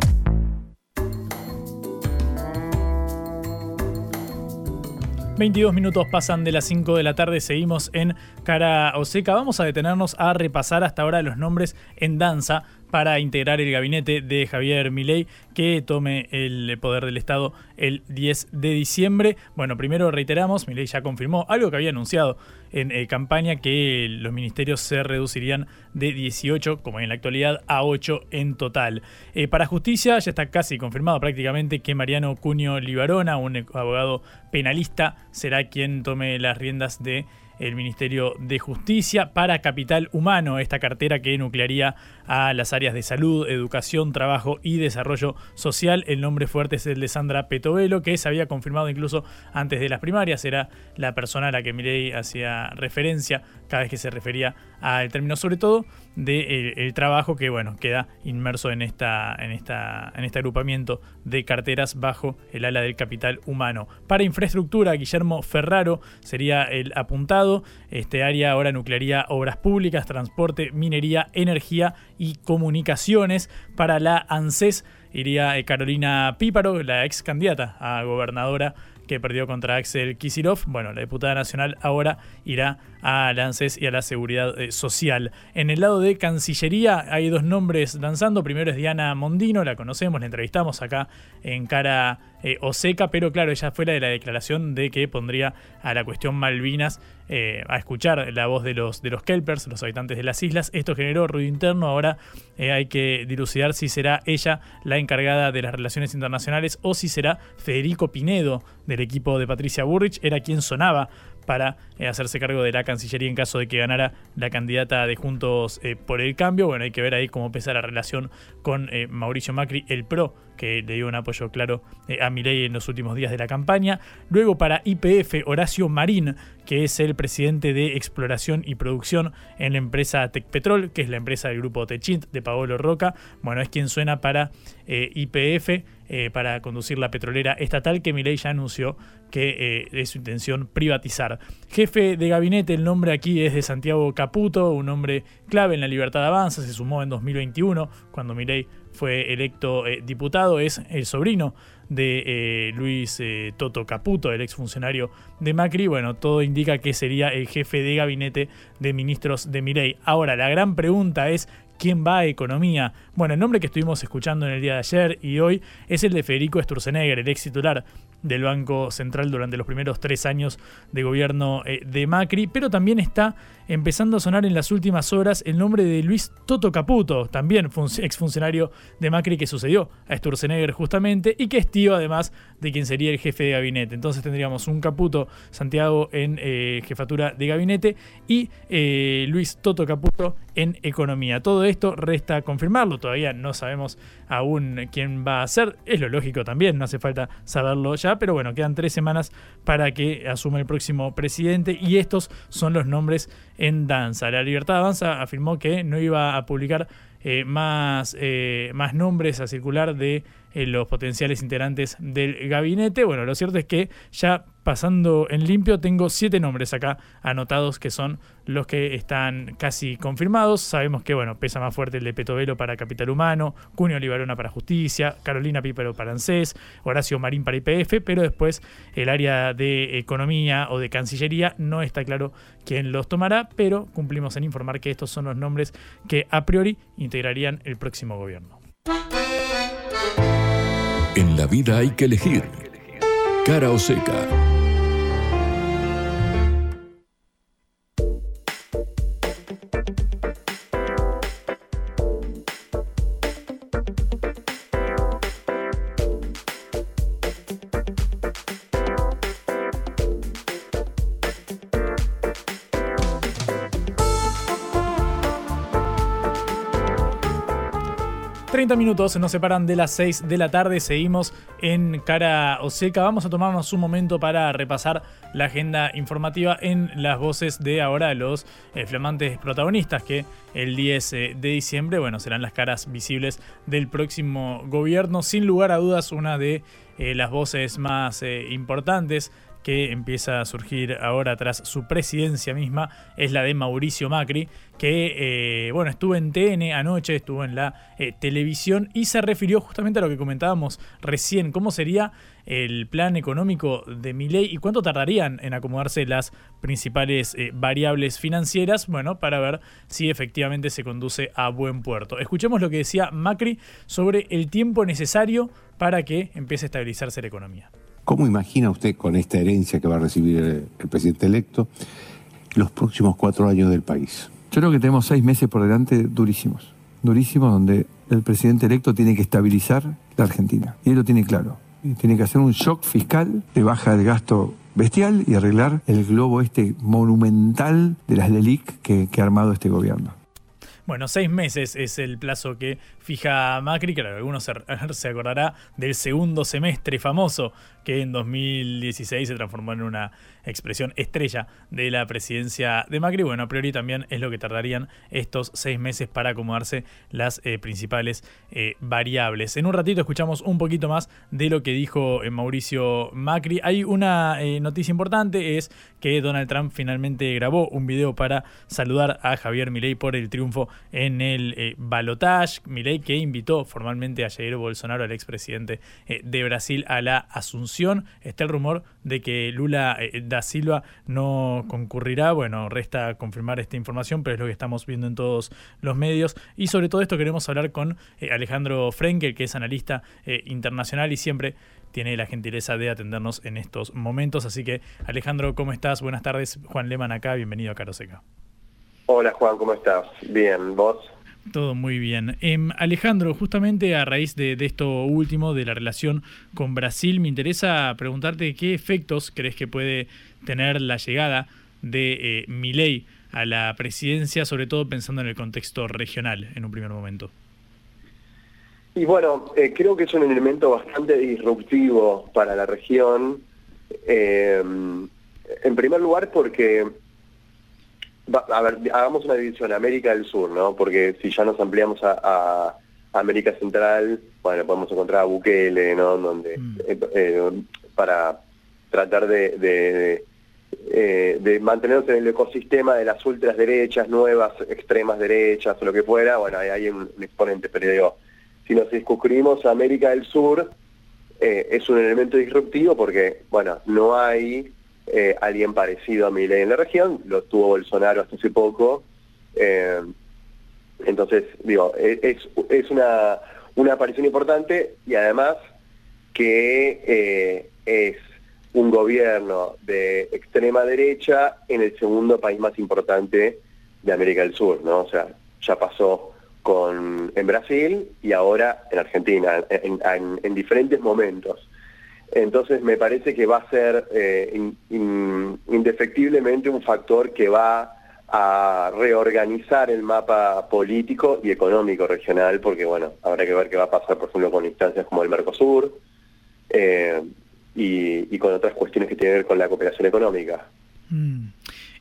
[SPEAKER 1] 22 minutos pasan de las 5 de la tarde, seguimos en Cara Oseca. Vamos a detenernos a repasar hasta ahora los nombres en danza para integrar el gabinete de Javier Milei que tome el poder del Estado el 10 de diciembre. Bueno, primero reiteramos, Milei ya confirmó algo que había anunciado en eh, campaña, que los ministerios se reducirían de 18, como en la actualidad, a 8 en total. Eh, para justicia ya está casi confirmado prácticamente que Mariano Cuño Libarona, un abogado penalista, será quien tome las riendas de el Ministerio de Justicia para Capital Humano, esta cartera que nuclearía a las áreas de salud, educación, trabajo y desarrollo social. El nombre fuerte es el de Sandra Petovelo, que se había confirmado incluso antes de las primarias. Era la persona a la que Mirei hacía referencia cada vez que se refería al término, sobre todo del de trabajo que bueno queda inmerso en esta en esta en este agrupamiento de carteras bajo el ala del capital humano. Para infraestructura, Guillermo Ferraro sería el apuntado. Este área ahora nuclearía obras públicas, transporte, minería, energía y comunicaciones. Para la ANSES iría eh, Carolina Píparo, la ex candidata a gobernadora que perdió contra Axel Kisirov. Bueno, la diputada nacional ahora irá a la ANSES y a la Seguridad eh, Social. En el lado de Cancillería hay dos nombres danzando. Primero es Diana Mondino, la conocemos, la entrevistamos acá en Cara eh, Oseca, pero claro, ella fue la de la declaración de que pondría a la cuestión Malvinas eh, a escuchar la voz de los, de los Kelpers, los habitantes de las islas. Esto generó ruido interno, ahora eh, hay que dilucidar si será ella la encargada de las relaciones internacionales o si será Federico Pinedo del equipo de Patricia Burrich, era quien sonaba para eh, hacerse cargo de la Cancillería en caso de que ganara la candidata de Juntos por el Cambio. Bueno, hay que ver ahí cómo pesa la relación con Mauricio Macri, el PRO, que le dio un apoyo claro a Milei en los últimos días de la campaña. Luego para IPF, Horacio Marín, que es el presidente de exploración y producción en la empresa Tecpetrol, que es la empresa del grupo Techint de Paolo Roca. Bueno, es quien suena para IPF. para conducir la petrolera estatal que Milei ya anunció que es su intención privatizar. Jefe de gabinete, el nombre aquí es de Santiago Caputo, un hombre clave en la libertad de avanza, se sumó en 2021 cuando Milei fue electo eh, diputado, es el sobrino de eh, Luis eh, Toto Caputo, el exfuncionario de Macri. Bueno, todo indica que sería el jefe de gabinete de ministros de Milei. Ahora, la gran pregunta es ¿Quién va a economía? Bueno, el nombre que estuvimos escuchando en el día de ayer y hoy es el de Federico Sturzenegger, el ex titular del Banco Central durante los primeros tres años de gobierno eh, de Macri, pero también está empezando a sonar en las últimas horas el nombre de Luis Toto Caputo, también exfuncionario de Macri que sucedió a Sturzenegger justamente y que es tío además de quien sería el jefe de gabinete. Entonces tendríamos un Caputo Santiago en eh, jefatura de gabinete y eh, Luis Toto Caputo en economía. Todo esto resta confirmarlo, todavía no sabemos aún quién va a ser, es lo lógico también, no hace falta saberlo ya pero bueno, quedan tres semanas para que asuma el próximo presidente y estos son los nombres en danza. La Libertad Avanza afirmó que no iba a publicar eh, más, eh, más nombres a circular de eh, los potenciales integrantes del gabinete. Bueno, lo cierto es que ya pasando en limpio tengo siete nombres acá anotados que son los que están casi confirmados. Sabemos que bueno, pesa más fuerte el de Petovelo para Capital Humano, Cunio Olivarona para Justicia, Carolina Pípero para ANSES, Horacio Marín para IPF, pero después el área de Economía o de Cancillería no está claro quién los tomará, pero cumplimos en informar que estos son los nombres que a priori integrarían el próximo gobierno.
[SPEAKER 2] En la vida hay que elegir. Cara o seca.
[SPEAKER 1] 30 minutos nos separan de las 6 de la tarde. Seguimos en Cara Oseca. Vamos a tomarnos un momento para repasar la agenda informativa en las voces de ahora los eh, flamantes protagonistas que el 10 eh, de diciembre, bueno, serán las caras visibles del próximo gobierno. Sin lugar a dudas, una de eh, las voces más importantes que empieza a surgir ahora tras su presidencia misma es la de Mauricio Macri, que eh, bueno, estuvo en TN anoche, estuvo en la eh, televisión y se refirió justamente a lo que comentábamos recién, cómo sería el plan económico de Milei y cuánto tardarían en acomodarse las principales eh, variables financieras, bueno, para ver si efectivamente se conduce a buen puerto. Escuchemos lo que decía Macri sobre el tiempo necesario para que empiece a estabilizarse la economía.
[SPEAKER 4] ¿Cómo imagina usted con esta herencia que va a recibir el, presidente electo los próximos cuatro años del país?
[SPEAKER 5] Yo creo que tenemos seis meses por delante durísimos, durísimos donde el presidente electo tiene que estabilizar la Argentina. Y él lo tiene claro. Y tiene que hacer un shock fiscal de baja el gasto bestial y arreglar el globo este monumental de las LELIC que ha armado este gobierno.
[SPEAKER 1] Bueno, seis meses es el plazo que fija Macri, claro, algunos se, se acordará del segundo semestre famoso que en 2016 se transformó en una expresión estrella de la presidencia de Macri. Bueno, a priori también es lo que tardarían estos seis meses para acomodarse las eh, principales eh, variables. En un ratito escuchamos un poquito más de lo que dijo eh, Mauricio Macri. Hay una noticia importante, es que Donald Trump finalmente grabó un video para saludar a Javier Milei por el triunfo en el balotage. Milei que invitó formalmente a Jair Bolsonaro, al expresidente de Brasil, a la asunción. Está el rumor de que Lula eh, da Silva no concurrirá. Bueno, resta confirmar esta información, pero es lo que estamos viendo en todos los medios. Y sobre todo esto queremos hablar con Alejandro Frenkel, que es analista internacional y siempre tiene la gentileza de atendernos en estos momentos. Así que, Alejandro, ¿cómo estás? Buenas tardes. Juan Leman acá, bienvenido a Caroseca.
[SPEAKER 6] Hola Juan, ¿cómo estás? Bien, ¿vos?
[SPEAKER 1] Todo muy bien. Em, Alejandro, justamente a raíz de, esto último, de la relación con Brasil, me interesa preguntarte qué efectos crees que puede tener la llegada de eh, Milei a la presidencia, sobre todo pensando en el contexto regional en un primer momento.
[SPEAKER 6] Y bueno, eh, creo que es un elemento bastante disruptivo para la región. Eh, en primer lugar porque, a ver, hagamos una división, América del Sur, ¿no? Porque si ya nos ampliamos a, América Central, bueno, podemos encontrar a Bukele, ¿no? Donde, mm. eh, para tratar de, de, mantenernos en el ecosistema de las ultras derechas, nuevas extremas derechas o lo que fuera, bueno, hay, hay un, exponente, pero digo, si nos circunscribimos a América del Sur, eh, es un elemento disruptivo porque, bueno, no hay eh, alguien parecido a Milei en la región, lo tuvo Bolsonaro hasta hace poco. Eh, entonces, digo, e, es, es una, una aparición importante y además que es un gobierno de extrema derecha en el segundo país más importante de América del Sur, ¿no? O sea, ya pasó con, en Brasil y ahora en Argentina, en, diferentes momentos. Entonces me parece que va a ser eh, indefectiblemente un factor que va a reorganizar el mapa político y económico regional, porque bueno, habrá que ver qué va a pasar, por ejemplo, con instancias como el Mercosur eh, y, con otras cuestiones que tienen que ver con la cooperación económica.
[SPEAKER 1] Mm.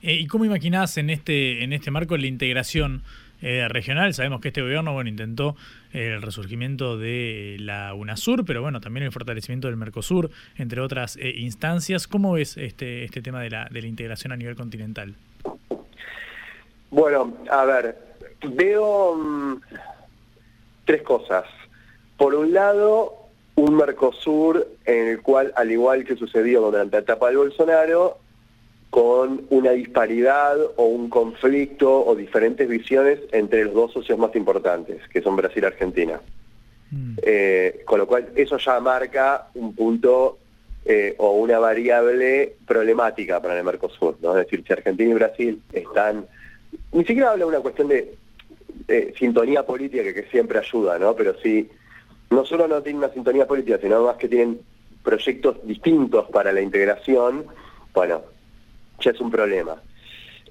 [SPEAKER 1] Eh, ¿Y cómo imaginás en este, en este marco la integración eh, regional. Sabemos que este gobierno bueno, intentó eh, el resurgimiento de la UNASUR, pero bueno, también el fortalecimiento del Mercosur, entre otras eh, instancias. ¿Cómo ves este, este tema de la, de la integración a nivel continental?
[SPEAKER 6] Bueno, a ver, veo mm, tres cosas. Por un lado, un Mercosur en el cual, al igual que sucedió durante la etapa del Bolsonaro, con una disparidad o un conflicto o diferentes visiones entre los dos socios más importantes, que son Brasil y Argentina. Mm. Eh, con lo cual eso ya marca un punto eh, o una variable problemática para el Mercosur. ¿no? Es decir, si Argentina y Brasil están... Ni siquiera habla de una cuestión de sintonía política que, que, siempre ayuda, ¿no? Pero si no solo no tienen una sintonía política, sino más que tienen proyectos distintos para la integración, bueno, ya es un problema.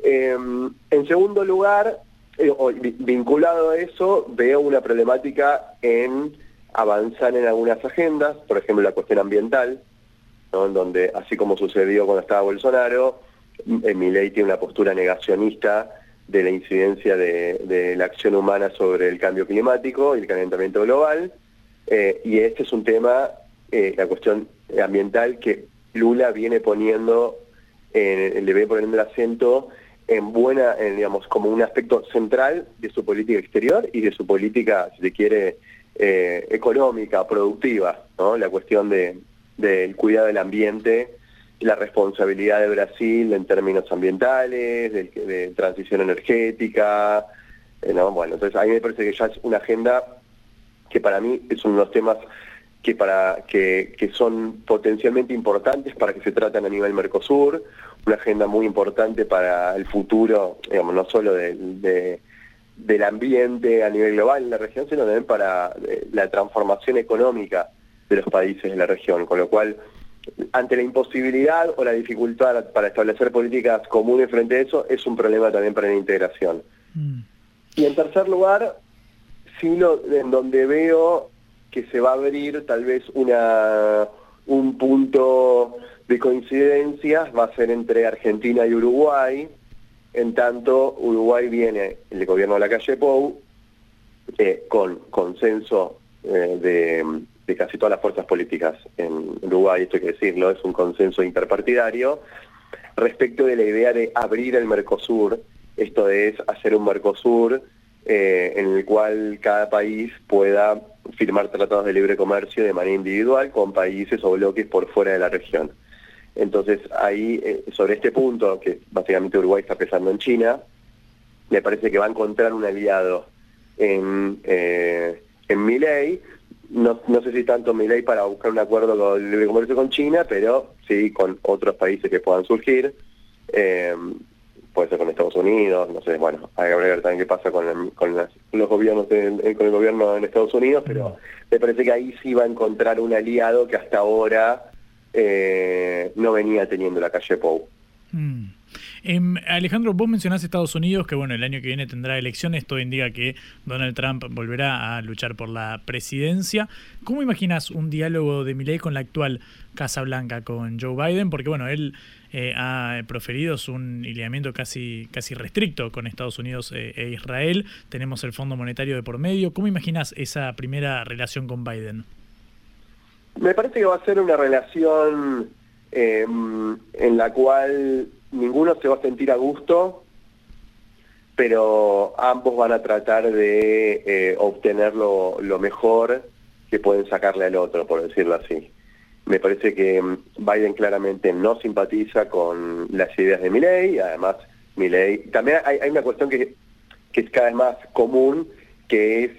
[SPEAKER 6] Em, en segundo lugar, eh, vinculado a eso, veo una problemática en avanzar en algunas agendas, por ejemplo la cuestión ambiental, en donde así como sucedió cuando estaba Bolsonaro, eh, mi ley tiene una postura negacionista de la incidencia de, la acción humana sobre el cambio climático y el calentamiento global, eh, y este es un tema, la cuestión ambiental, que Lula viene poniendo le ve poniendo el acento en buena, digamos, como un aspecto central de su política exterior y de su política, si se quiere, eh, económica, productiva, ¿no? La cuestión de, del cuidado del ambiente, la responsabilidad de Brasil en términos ambientales, de, transición energética, eh, ¿no? Bueno, entonces a mí me parece que ya es una agenda que para mí es uno de los temas que, para, que, que son potencialmente importantes para que se traten a nivel Mercosur, una agenda muy importante para el futuro, digamos, no solo de, del ambiente a nivel global en la región, sino también para eh, la transformación económica de los países de la región, con lo cual ante la imposibilidad o la dificultad para establecer políticas comunes frente a eso, es un problema también para la integración. Mm. Y en tercer lugar, sí en donde veo que se va a abrir tal vez una un punto de coincidencias va a ser entre Argentina y Uruguay, en tanto Uruguay viene el gobierno de la calle Pou eh, con consenso eh, de, casi todas las fuerzas políticas en Uruguay, esto hay que decirlo, es un consenso interpartidario, respecto de la idea de abrir el Mercosur, esto es hacer un Mercosur eh, en el cual cada país pueda firmar tratados de libre comercio de manera individual con países o bloques por fuera de la región. Entonces ahí, eh, sobre este punto, que básicamente Uruguay está pensando en China, me parece que va a encontrar un aliado en, eh, en Milei, no, no sé si tanto Milei para buscar un acuerdo de libre comercio con China, pero sí con otros países que puedan surgir. Eh, puede ser con Estados Unidos, no sé, bueno, hay que ver también qué pasa con, con los gobiernos, con el gobierno en Estados Unidos, pero me parece que ahí sí va a encontrar un aliado que hasta ahora eh, no venía teniendo la calle Pou.
[SPEAKER 1] Mm. Em, Alejandro, vos mencionás Estados Unidos, que bueno, el año que viene tendrá elecciones, todo indica que Donald Trump volverá a luchar por la presidencia. ¿Cómo imaginas un diálogo de Milley con la actual Casa Blanca, con Joe Biden? Porque bueno, él eh, ha proferido un lineamiento casi, casi restricto con Estados Unidos eh, e Israel. Tenemos el Fondo Monetario de por medio. ¿Cómo imaginas esa primera relación con Biden?
[SPEAKER 6] Me parece que va a ser una relación em, en la cual ninguno se va a sentir a gusto, pero ambos van a tratar de eh, obtener lo, mejor que pueden sacarle al otro, por decirlo así. Me parece que Biden claramente no simpatiza con las ideas de Milley, además Milley... También hay, una cuestión que, que es cada vez más común, que es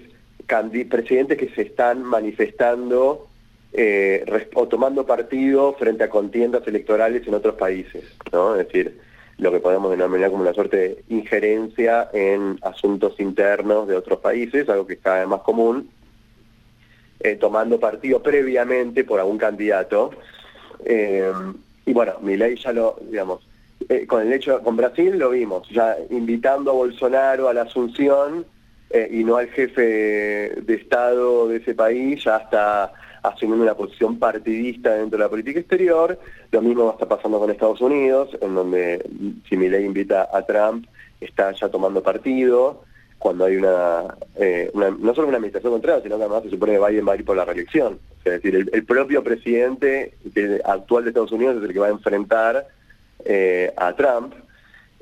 [SPEAKER 6] presidentes que se están manifestando eh, o tomando partido frente a contiendas electorales en otros países, ¿no? Es decir, lo que podemos denominar como una suerte de injerencia en asuntos internos de otros países, algo que es cada vez más común, eh, tomando partido previamente por algún candidato. Eh, y bueno, mi ley ya lo, digamos, con el hecho, con Brasil lo vimos, ya invitando a Bolsonaro a la Asunción y no al jefe de Estado de ese país, ya hasta asumiendo una posición partidista dentro de la política exterior. Lo mismo está pasando con Estados Unidos, en donde si ley invita a Trump, está ya tomando partido cuando hay una, eh, no solo una administración contraria, sino que además se supone que Biden va a ir por la reelección. es decir, el, propio presidente actual de Estados Unidos es el que va a enfrentar eh, a Trump.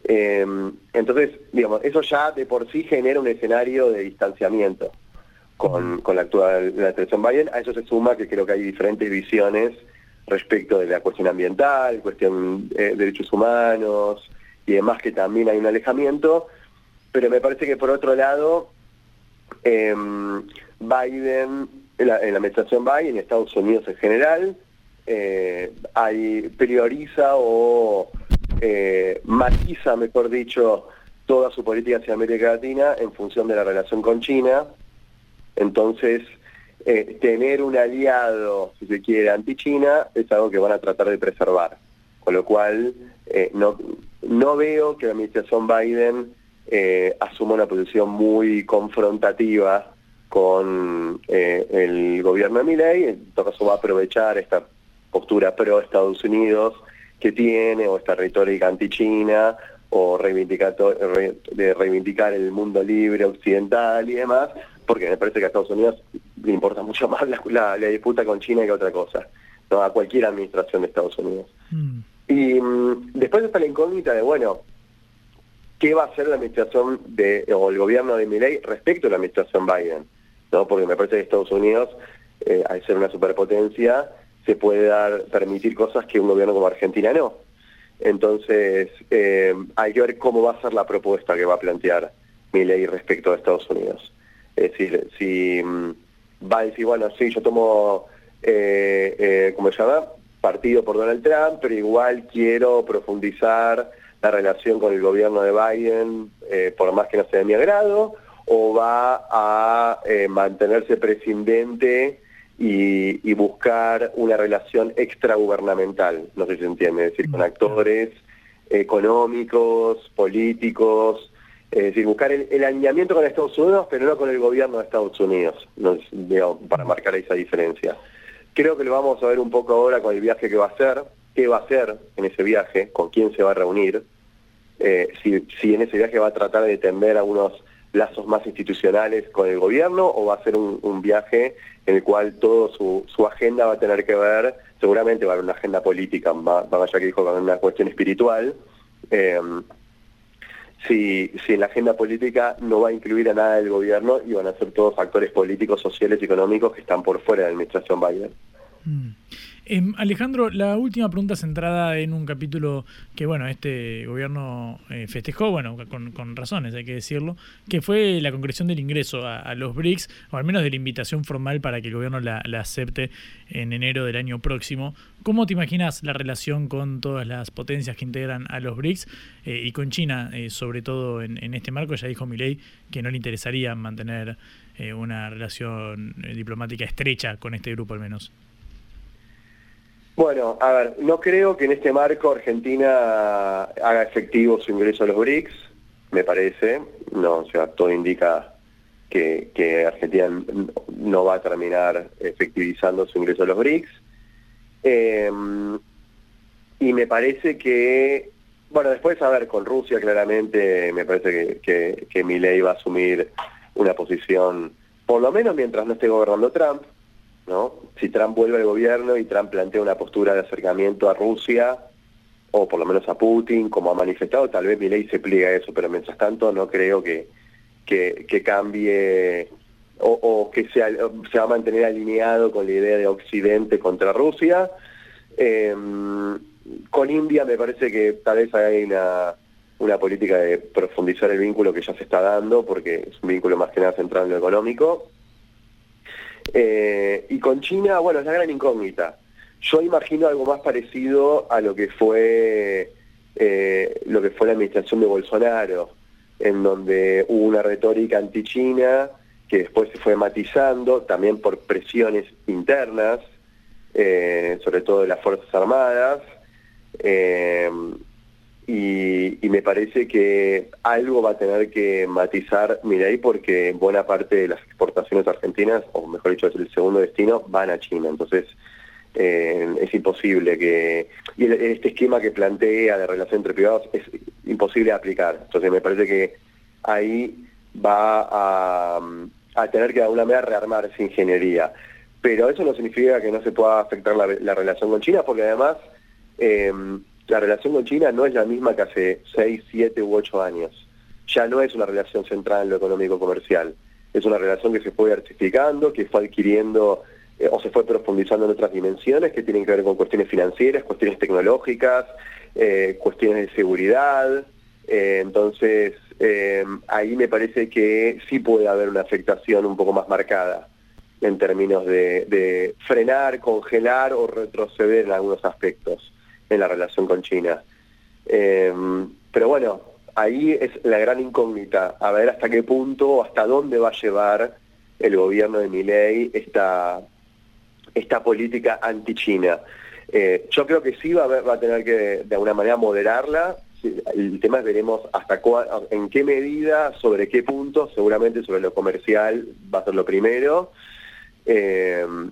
[SPEAKER 6] Eh, entonces, digamos, eso ya de por sí genera un escenario de distanciamiento con, la actual la administración Biden. A eso se suma que creo que hay diferentes visiones respecto de la cuestión ambiental, cuestión de derechos humanos y demás, que también hay un alejamiento. Pero me parece que por otro lado, em, Biden, en la, administración Biden, en Estados Unidos en general, eh, prioriza o eh, matiza, mejor dicho, toda su política hacia América Latina en función de la relación con China entonces, eh, tener un aliado, si se quiere, anti-China es algo que van a tratar de preservar. Con lo cual, eh, no, no veo que la administración Biden eh, asuma una posición muy confrontativa con el gobierno de Milley. En todo caso, va a aprovechar esta postura pro-Estados Unidos que tiene, o esta retórica anti-China, o de reivindicar el mundo libre occidental y demás, porque me parece que a Estados Unidos le importa mucho más la, disputa con China que otra cosa, ¿no? a cualquier administración de Estados Unidos. Mm. Y mm, después está la incógnita de, bueno, ¿qué va a hacer la administración de, o el gobierno de Milley respecto a la administración Biden? ¿no? Porque me parece que Estados Unidos, eh, al ser una superpotencia, se puede dar permitir cosas que un gobierno como Argentina no. Entonces, eh, hay que ver cómo va a ser la propuesta que va a plantear Milley respecto a Estados Unidos. Es decir, si mm, va a decir, bueno, sí, yo tomo, eh, eh, ¿cómo se llama? Partido por Donald Trump, pero igual quiero profundizar la relación con el gobierno de Biden, eh, por más que no sea de mi agrado, o va a eh, mantenerse prescindente y, buscar una relación extragubernamental, no sé si se entiende, es decir, con actores económicos, políticos, es decir, buscar el, alineamiento con Estados Unidos, pero no con el gobierno de Estados Unidos, para marcar esa diferencia. Creo que lo vamos a ver un poco ahora con el viaje que va a hacer, qué va a hacer en ese viaje, con quién se va a reunir, eh, si, en ese viaje va a tratar de tender algunos lazos más institucionales con el gobierno o va a ser un, viaje en el cual toda su, agenda va a tener que ver, seguramente va a haber una agenda política, más, allá que dijo con una cuestión espiritual. Eh, si, si en la agenda política no va a incluir a nada del gobierno y van a ser todos factores políticos, sociales y económicos que están por fuera de la administración Biden.
[SPEAKER 1] Mm. Em, Alejandro, la última pregunta centrada en un capítulo que, bueno, este gobierno eh, festejó, bueno, con, razones, hay que decirlo, que fue la concreción del ingreso a, los BRICS, o al menos de la invitación formal para que el gobierno la, acepte en enero del año próximo. ¿Cómo te imaginas la relación con todas las potencias que integran a los BRICS eh, y con China, eh, sobre todo en, en, este marco? Ya dijo Milei que no le interesaría mantener una relación diplomática estrecha con este grupo al menos.
[SPEAKER 6] Bueno, a ver, no creo que en este marco Argentina haga efectivo su ingreso a los BRICS, me parece. No, o sea, todo indica que, Argentina no va a terminar efectivizando su ingreso a los BRICS. Em, y me parece que, bueno, después, a ver, con Rusia claramente me parece que, que, mi ley va a asumir una posición, por lo menos mientras no esté gobernando Trump, ¿no? Si Trump vuelve al gobierno y Trump plantea una postura de acercamiento a Rusia, o por lo menos a Putin, como ha manifestado, tal vez mi ley se pliega a eso, pero mientras tanto no creo que, que, cambie o, que sea, se va a mantener alineado con la idea de Occidente contra Rusia. Em, con India me parece que tal vez hay una, una política de profundizar el vínculo que ya se está dando, porque es un vínculo más que nada centrado en lo económico. Eh, y con China, bueno, es la gran incógnita. Yo imagino algo más parecido a lo que fue eh, lo que fue la administración de Bolsonaro, en donde hubo una retórica anti-China que después se fue matizando, también por presiones internas, eh, sobre todo de las Fuerzas Armadas, y, me parece que algo va a tener que matizar Mirai porque buena parte de las exportaciones argentinas, o mejor dicho, es el segundo destino, van a China. Entonces eh, es imposible que... Y este esquema que plantea de relación entre privados es imposible aplicar. Entonces me parece que ahí va a, tener que de alguna manera rearmar esa ingeniería. Pero eso no significa que no se pueda afectar la, relación con China, porque además... Eh, la relación con China no es la misma que hace 6, 7 u 8 años. Ya no es una relación centrada en lo económico-comercial. Es una relación que se fue diversificando, que fue adquiriendo eh, o se fue profundizando en otras dimensiones que tienen que ver con cuestiones financieras, cuestiones tecnológicas, eh, cuestiones de seguridad. Eh, entonces, ahí me parece que sí puede haber una afectación un poco más marcada en términos de frenar, congelar o retroceder en algunos aspectos en la relación con China. Em, pero bueno, ahí es la gran incógnita, a ver hasta qué punto, hasta dónde va a llevar el gobierno de Milei esta, esta política anti-China. Eh, yo creo que sí va a, va a tener que de alguna manera moderarla. El tema es veremos hasta en qué medida, sobre qué punto, seguramente sobre lo comercial va a ser lo primero. Em,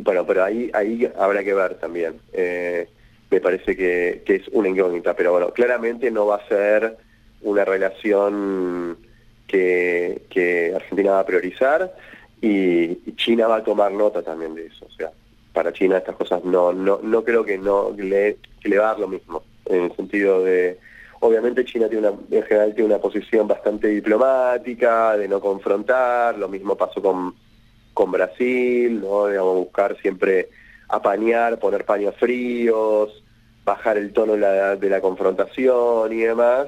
[SPEAKER 6] bueno, pero ahí, ahí habrá que ver también. Eh, me parece que, es una incógnita, pero bueno, claramente no va a ser una relación que, Argentina va a priorizar y, China va a tomar nota también de eso. O sea, para China estas cosas no, no, no creo que no le, le va a dar lo mismo, en el sentido de, obviamente China tiene una, en general tiene una posición bastante diplomática, de no confrontar, lo mismo pasó con con Brasil, ¿no? Digamos, buscar siempre apañar, poner paños fríos, bajar el tono de la, confrontación y demás,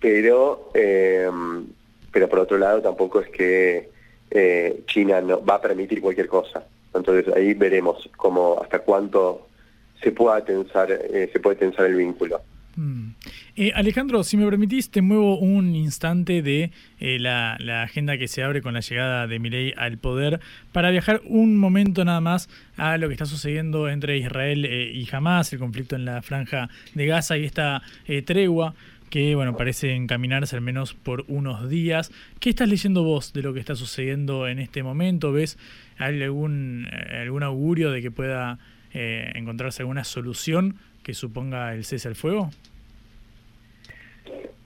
[SPEAKER 6] pero, em, pero por otro lado tampoco es que eh, China no, va a permitir cualquier cosa. Entonces ahí veremos cómo hasta cuánto se pueda tensar, eh, se puede tensar el vínculo.
[SPEAKER 1] Mm. Eh, Alejandro, si me permitís, te muevo un instante de eh, la, agenda que se abre con la llegada de Milei al poder para viajar un momento nada más a lo que está sucediendo entre Israel eh, y Hamas, el conflicto en la franja de Gaza y esta tregua que bueno parece encaminarse al menos por unos días. ¿Qué estás leyendo vos de lo que está sucediendo en este momento? ¿Ves algún, algún augurio de que pueda encontrarse alguna solución que suponga el cese al fuego?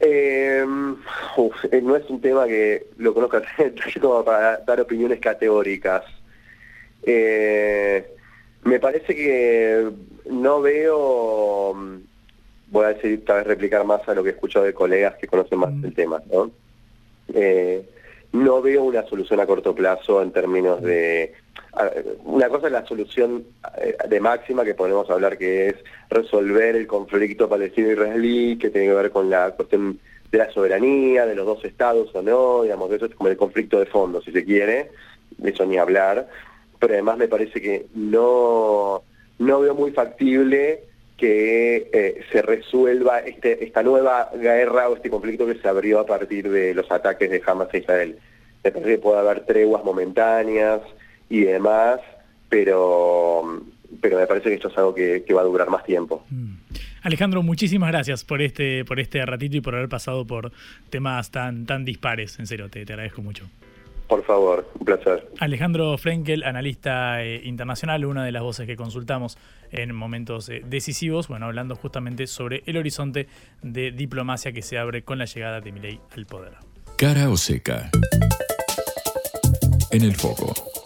[SPEAKER 6] Em, eh, no es un tema que lo conozca como para dar opiniones categóricas. Eh, me parece que no veo voy a decir, tal vez replicar más a lo que he escuchado de colegas que conocen más el tema, ¿no? Eh, no veo una solución a corto plazo en términos de... Una cosa es la solución eh, de máxima que podemos hablar que es resolver el conflicto palestino-israelí, que tiene que ver con la cuestión de la soberanía, de los dos estados o no, digamos, eso es como el conflicto de fondo, si se quiere, de eso ni hablar, pero además me parece que no, no veo muy factible que eh, se resuelva este, esta nueva guerra o este conflicto que se abrió a partir de los ataques de Hamas a Israel. Me parece que puede haber treguas momentáneas y demás, pero, pero me parece que esto es algo que, va a durar más tiempo.
[SPEAKER 1] Mm. Alejandro, muchísimas gracias por este, por este ratito y por haber pasado por temas tan, tan dispares. En serio, te, te agradezco mucho.
[SPEAKER 6] Por favor, un placer.
[SPEAKER 1] Alejandro Frenkel, analista eh, internacional, una de las voces que consultamos en momentos eh, decisivos, bueno, hablando justamente sobre el horizonte de diplomacia que se abre con la llegada de Milei al poder.
[SPEAKER 2] Cara o seca. En el foco.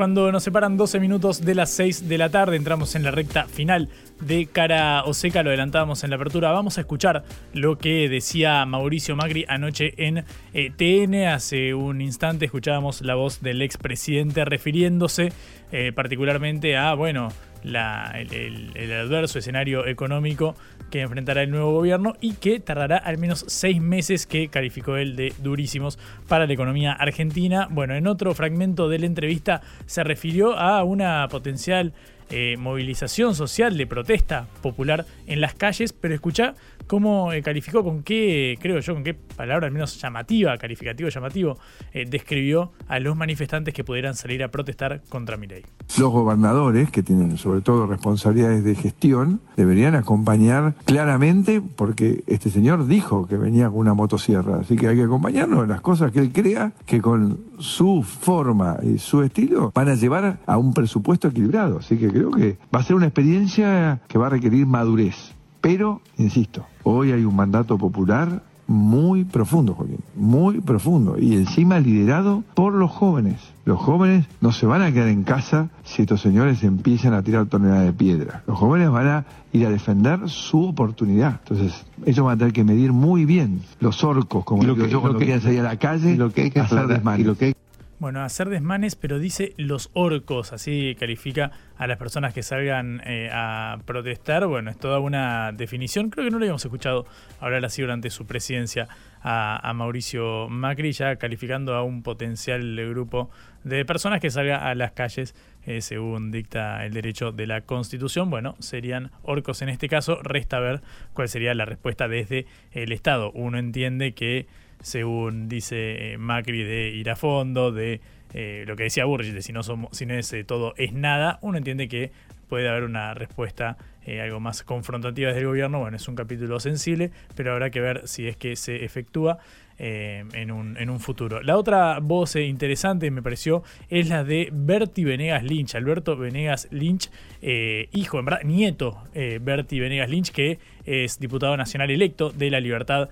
[SPEAKER 1] Cuando nos separan 12 minutos de las 6 de la tarde, entramos en la recta final de Cara o Seca, lo adelantábamos en la apertura. Vamos a escuchar lo que decía Mauricio Macri anoche en eh, TN. Hace un instante escuchábamos la voz del expresidente refiriéndose eh, particularmente a, bueno, el, adverso escenario económico que enfrentará el nuevo gobierno y que tardará al menos seis meses que calificó él de durísimos para la economía argentina. Bueno, en otro fragmento de la entrevista se refirió a una potencial eh, movilización social de protesta popular en las calles, pero escucha cómo eh, calificó, con qué, creo yo, con qué palabra al menos llamativa, calificativo llamativo, eh, describió a los manifestantes que pudieran salir a protestar contra Milei.
[SPEAKER 5] Los gobernadores, que tienen sobre todo responsabilidades de gestión, deberían acompañar claramente, porque este señor dijo que venía con una motosierra, así que hay que acompañarnos en las cosas que él crea que con su forma y su estilo van a llevar a un presupuesto equilibrado. Así que creo que va a ser una experiencia que va a requerir madurez. Pero, insisto, hoy hay un mandato popular muy profundo, Joaquín, muy profundo y encima liderado por los jóvenes. Los jóvenes no se van a quedar en casa si estos señores empiezan a tirar toneladas de piedra. Los jóvenes van a ir a defender su oportunidad. Entonces, ellos van a tener que medir muy bien los orcos, como lo que, yo cuando quieran salir a la calle, lo que hay que hacer desmanes.
[SPEAKER 1] Bueno, hacer desmanes, pero dice los orcos, así califica a las personas que salgan eh, a protestar. Bueno, es toda una definición. Creo que no lo habíamos escuchado hablar así durante su presidencia a, Mauricio Macri, ya calificando a un potencial grupo de personas que salga a las calles eh, según dicta el derecho de la Constitución. Bueno, serían orcos en este caso. Resta ver cuál sería la respuesta desde el Estado. Uno entiende que según dice eh, Macri, de ir a fondo, de eh, lo que decía Burgess, de si no, somos, si no es eh, todo es nada, uno entiende que puede haber una respuesta algo más confrontativa desde el gobierno. Bueno, es un capítulo sensible, pero habrá que ver si es que se efectúa. Eh, en, un, en, un, futuro. La otra voz eh, interesante me pareció es la de Berti Venegas Lynch, Alberto Venegas Lynch, eh, hijo, en verdad, nieto Berti Venegas Lynch, que es diputado nacional electo de La Libertad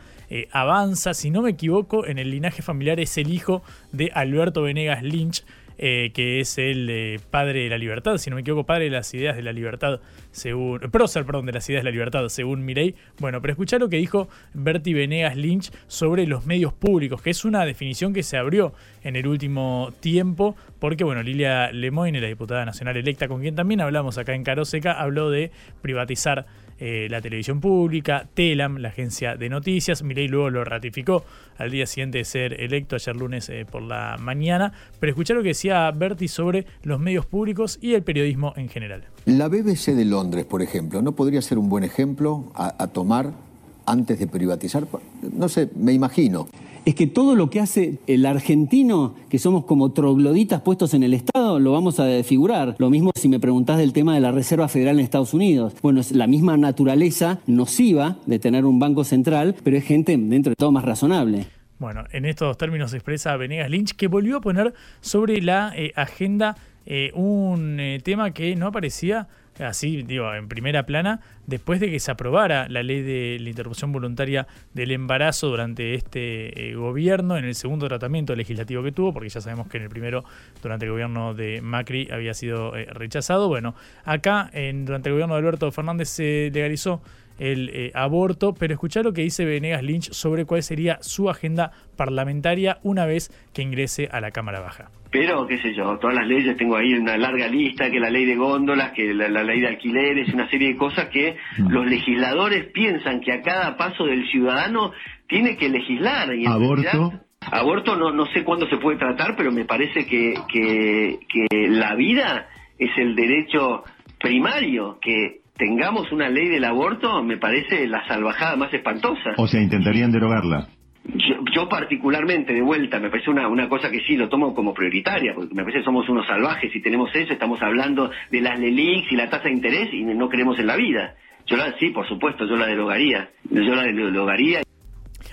[SPEAKER 1] Avanza. Si no me equivoco, en el linaje familiar es el hijo de Alberto Venegas Lynch. Eh, que es el padre de la libertad, si no me equivoco, padre de las ideas de la libertad, según. Prócer, perdón, de las ideas de la libertad, según Mirey. Bueno, pero escuchar lo que dijo Bertie Venegas Lynch sobre los medios públicos, que es una definición que se abrió en el último tiempo, porque, bueno, Lilia Lemoyne, la diputada nacional electa, con quien también hablamos acá en Caroseca, habló de privatizar eh, la televisión pública, Telam, la agencia de noticias. Milei luego lo ratificó al día siguiente de ser electo, ayer lunes eh, por la mañana. Pero escuchar lo que decía Berti sobre los medios públicos y el periodismo en general.
[SPEAKER 7] La BBC de Londres, por ejemplo, ¿no podría ser un buen ejemplo a tomar antes de privatizar? No sé, me imagino
[SPEAKER 8] es que todo lo que hace el argentino, que somos como trogloditas puestos en el Estado, lo vamos a desfigurar. Lo mismo si me preguntás del tema de la Reserva Federal en Estados Unidos. Bueno, es la misma naturaleza nociva de tener un banco central, pero es gente dentro de todo más razonable.
[SPEAKER 1] Bueno, en estos términos expresa Venegas Lynch, que volvió a poner sobre la eh, agenda eh, un eh, tema que no aparecía así digo, en primera plana, después de que se aprobara la ley de la interrupción voluntaria del embarazo durante este eh, gobierno, en el segundo tratamiento legislativo que tuvo, porque ya sabemos que en el primero, durante el gobierno de Macri, había sido eh, rechazado. Bueno, acá en, durante el gobierno de Alberto Fernández se legalizó el eh, aborto, pero escuchar lo que dice Venegas Lynch sobre cuál sería su agenda parlamentaria una vez que ingrese a la Cámara Baja.
[SPEAKER 9] Pero, qué sé yo, todas las leyes, tengo ahí una larga lista, que la ley de góndolas, que la, ley de alquileres, una serie de cosas que mm. los legisladores piensan que a cada paso del ciudadano tiene que legislar. Y
[SPEAKER 10] ¿Aborto?
[SPEAKER 9] aborto no, no sé cuándo se puede tratar, pero me parece que, que, que la vida es el derecho primario, que tengamos una ley del aborto me parece la salvajada más espantosa.
[SPEAKER 10] O sea, intentarían derogarla.
[SPEAKER 9] Yo, particularmente, de vuelta, me parece una, una cosa que sí lo tomo como prioritaria, porque me parece que somos unos salvajes y tenemos eso, estamos hablando de las LELIX y la tasa de interés y no creemos en la vida. Yo la, sí, por supuesto, yo la derogaría. Yo la derogaría.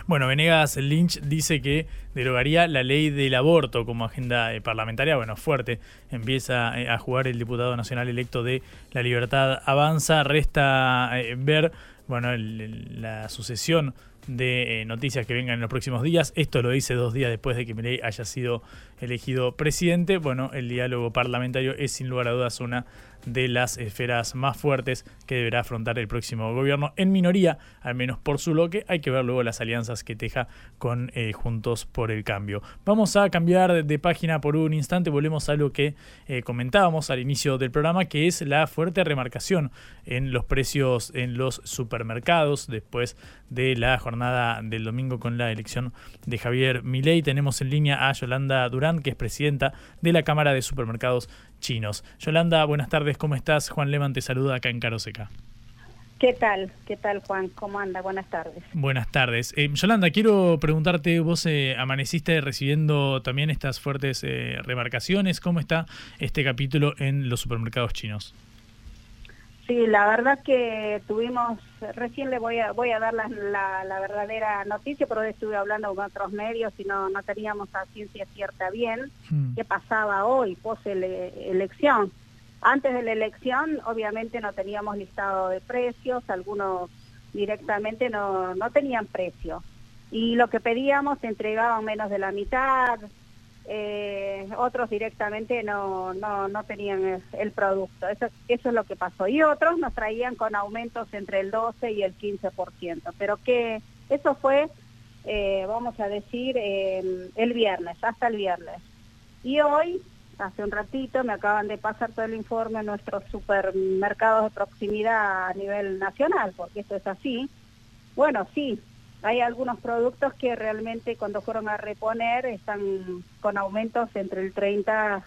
[SPEAKER 1] Bueno, Venegas Lynch dice que derogaría la ley del aborto como agenda eh, parlamentaria. Bueno, fuerte. Empieza eh, a jugar el diputado nacional electo de La Libertad Avanza. Resta eh, ver, bueno, la sucesión de noticias que vengan en los próximos días. Esto lo dice dos días después de que Milei haya sido elegido presidente. Bueno, el diálogo parlamentario es sin lugar a dudas una de las esferas más fuertes que deberá afrontar el próximo gobierno en minoría, al menos por su bloque. Hay que ver luego las alianzas que teja con eh, Juntos por el Cambio. Vamos a cambiar de página por un instante, volvemos a lo que eh, comentábamos al inicio del programa, que es la fuerte remarcación en los precios en los supermercados después de la jornada del domingo con la elección de Javier Milei. Tenemos en línea a Yolanda Durán, que es presidenta de la Cámara de Supermercados chinos. Yolanda, buenas tardes, ¿cómo estás? Juan Leman te saluda acá en Caroseca.
[SPEAKER 11] ¿Qué tal? ¿Qué tal, Juan? ¿Cómo anda? Buenas tardes.
[SPEAKER 1] Buenas tardes. Eh, Yolanda, quiero preguntarte, vos eh, amaneciste recibiendo también estas fuertes eh, remarcaciones. ¿Cómo está este capítulo en los supermercados chinos?
[SPEAKER 11] Sí, la verdad que tuvimos, recién le voy a voy a dar la, la, verdadera noticia, pero estuve hablando con otros medios y no, no teníamos a ciencia cierta bien hmm. qué pasaba hoy, pos elección. Antes de la elección, obviamente no teníamos listado de precios, algunos directamente no, no tenían precio. Y lo que pedíamos se entregaban menos de la mitad, eh, otros directamente no, no, no tenían el, producto. Eso, eso es lo que pasó. Y otros nos traían con aumentos entre el 12 y el 15%. Pero que eso fue, eh, vamos a decir, el viernes, hasta el viernes. Y hoy, hace un ratito, me acaban de pasar todo el informe en nuestros supermercados de proximidad a nivel nacional, porque eso es así. Bueno, sí, hay algunos productos que realmente cuando fueron a reponer están con aumentos entre el 30,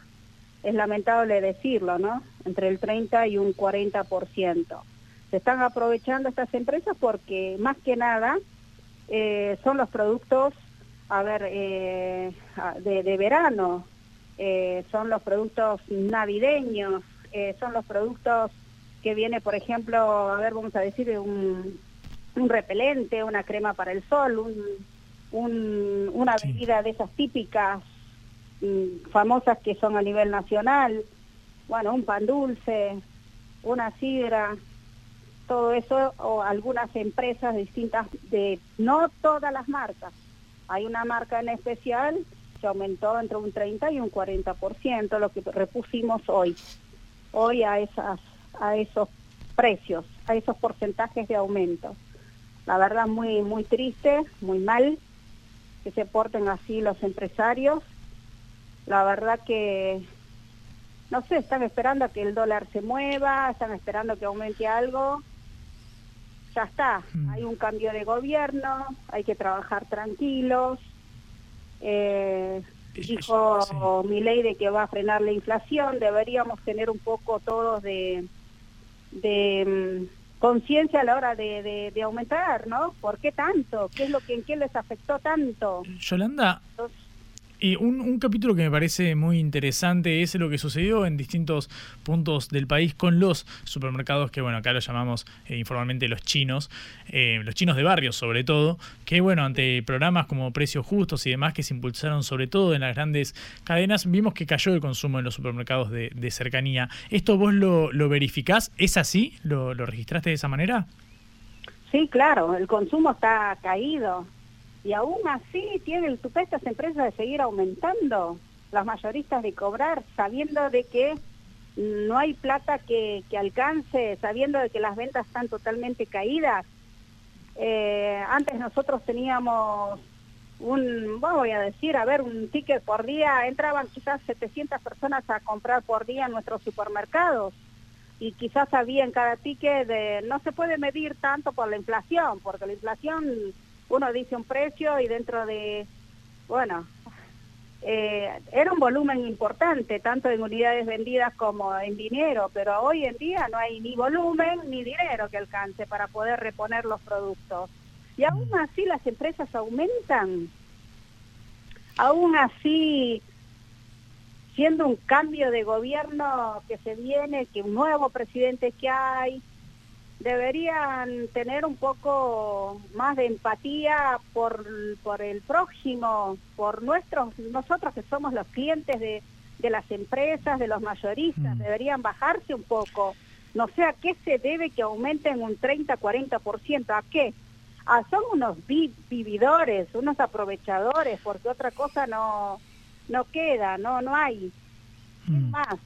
[SPEAKER 11] es lamentable decirlo, ¿no? Entre el 30 y un 40%. Se están aprovechando estas empresas porque más que nada eh, son los productos, a ver, eh, de, verano, eh, son los productos navideños, son los productos que viene, por ejemplo, a ver, vamos a decir, un, un repelente, una crema para el sol, un, una bebida de esas típicas mm, famosas que son a nivel nacional, bueno, un pan dulce, una sidra, todo eso, o algunas empresas distintas, de no todas las marcas. Hay una marca en especial que aumentó entre un 30 y un 40%, lo que repusimos hoy, hoy a, esas, a esos precios, a esos porcentajes de aumento la verdad muy muy triste, muy mal que se porten así los empresarios. La verdad que no sé, están esperando a que el dólar se mueva, están esperando que aumente algo. Ya está, mm. hay un cambio de gobierno, hay que trabajar tranquilos. Eh, dijo mi ley de que va a frenar la inflación, deberíamos tener un poco todos de, de mm, conciencia a la hora de, de, aumentar, ¿no? ¿Por qué tanto? ¿Qué es lo que en qué les afectó tanto?
[SPEAKER 1] Yolanda, Y un, un, capítulo que me parece muy interesante es lo que sucedió en distintos puntos del país con los supermercados, que bueno, acá lo llamamos eh, informalmente los chinos, eh, los chinos de barrio sobre todo, que bueno, ante programas como precios justos y demás que se impulsaron sobre todo en las grandes cadenas, vimos que cayó el consumo en los supermercados de, de cercanía. ¿Esto vos lo, lo verificás? ¿Es así? ¿Lo, ¿Lo registraste de esa manera?
[SPEAKER 11] Sí, claro, el consumo está caído y aún así tienen estas empresas de seguir aumentando, las mayoristas de cobrar, sabiendo de que no hay plata que, que alcance, sabiendo de que las ventas están totalmente caídas. Eh, antes nosotros teníamos un, voy a decir, a ver, un ticket por día, entraban quizás 700 personas a comprar por día en nuestros supermercados y quizás había en cada ticket de, no se puede medir tanto por la inflación, porque la inflación uno dice un precio y dentro de, bueno, eh, era un volumen importante, tanto en unidades vendidas como en dinero, pero hoy en día no hay ni volumen ni dinero que alcance para poder reponer los productos. Y aún así las empresas aumentan. Aún así, siendo un cambio de gobierno que se viene, que un nuevo presidente que hay, deberían tener un poco más de empatía por, por el próximo, por nuestros, nosotros que somos los clientes de, de las empresas, de los mayoristas, deberían bajarse un poco. No sé a qué se debe que aumenten un 30, 40%, ¿a qué? Ah, son unos vividores, unos aprovechadores, porque otra cosa no, no queda, no, no hay. más?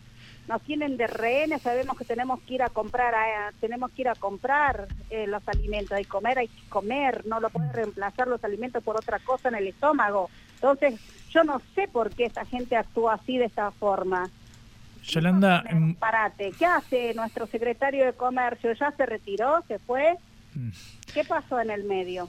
[SPEAKER 11] Nos tienen de rehenes, sabemos que tenemos que ir a comprar, tenemos que ir a comprar eh, los alimentos, hay que comer, hay que comer, no lo pueden reemplazar los alimentos por otra cosa en el estómago. Entonces, yo no sé por qué esta gente actúa así de esta forma.
[SPEAKER 1] Yolanda,
[SPEAKER 11] parate. ¿Qué hace nuestro secretario de Comercio? ¿Ya se retiró? ¿Se fue? Mm. ¿Qué pasó en el medio?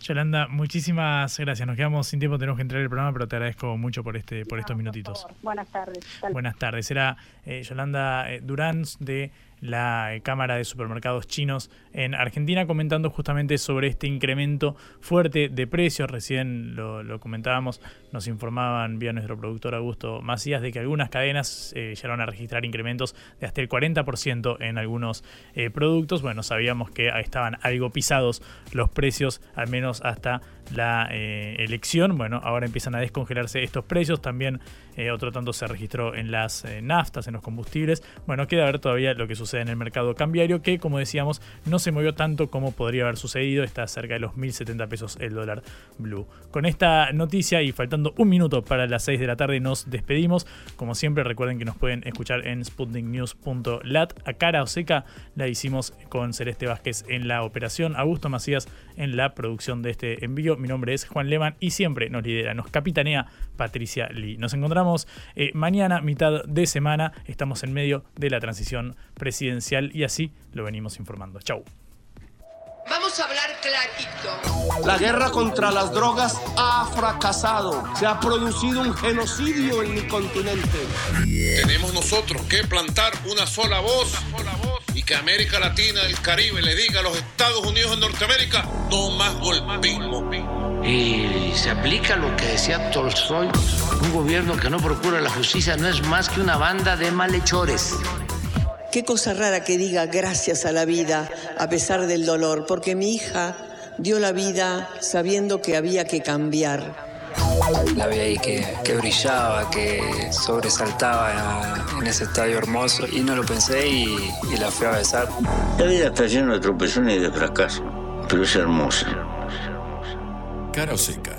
[SPEAKER 1] Yolanda, muchísimas gracias. Nos quedamos sin tiempo, tenemos que entrar el programa, pero te agradezco mucho por este, por estos minutitos.
[SPEAKER 11] Buenas tardes.
[SPEAKER 1] Buenas tardes. Era eh, Yolanda eh, Durán de la Cámara de Supermercados Chinos en Argentina, comentando justamente sobre este incremento fuerte de precios. Recién lo, comentábamos, nos informaban vía nuestro productor Augusto Macías de que algunas cadenas eh, llegaron a registrar incrementos de hasta el 40% en algunos eh, productos. Bueno, sabíamos que estaban algo pisados los precios, al menos hasta la elección. Bueno, ahora empiezan a descongelarse estos precios. También otro tanto se registró en las naftas, en los combustibles. Bueno, queda ver todavía lo que sucede en el mercado cambiario, que como decíamos no se movió tanto como podría haber sucedido, está cerca de los 1.070 pesos el dólar blue. Con esta noticia y faltando un minuto para las 6 de la tarde nos despedimos. Como siempre recuerden que nos pueden escuchar en sputniknews.lat. A cara o seca la hicimos con Celeste Vázquez en la operación, Augusto Macías en la producción de este envío. Mi nombre es Juan Leman y siempre nos lidera, nos capitanea Patricia Lee. Nos encontramos eh, mañana, mitad de semana. Estamos en medio de la transición presidencial y así lo venimos informando. Chau.
[SPEAKER 12] Vamos a hablar clarito.
[SPEAKER 10] La guerra contra las drogas ha fracasado. Se ha producido un genocidio en mi continente.
[SPEAKER 13] Tenemos nosotros que plantar una sola voz y que América Latina, el Caribe, le diga a los Estados Unidos de Norteamérica, no más golpismo.
[SPEAKER 14] Y se aplica lo que decía Tolstoy, un gobierno que no procura la justicia no es más que una banda de malhechores.
[SPEAKER 15] Qué cosa rara que diga gracias a la vida a pesar del dolor, porque mi hija dio la vida sabiendo que había que cambiar.
[SPEAKER 16] La vi ahí que, brillaba, que sobresaltaba en ese estadio hermoso y no lo pensé y, y la fui a besar.
[SPEAKER 17] La vida está llena de tropezones y de fracasos, pero es hermosa.
[SPEAKER 2] Cara o seca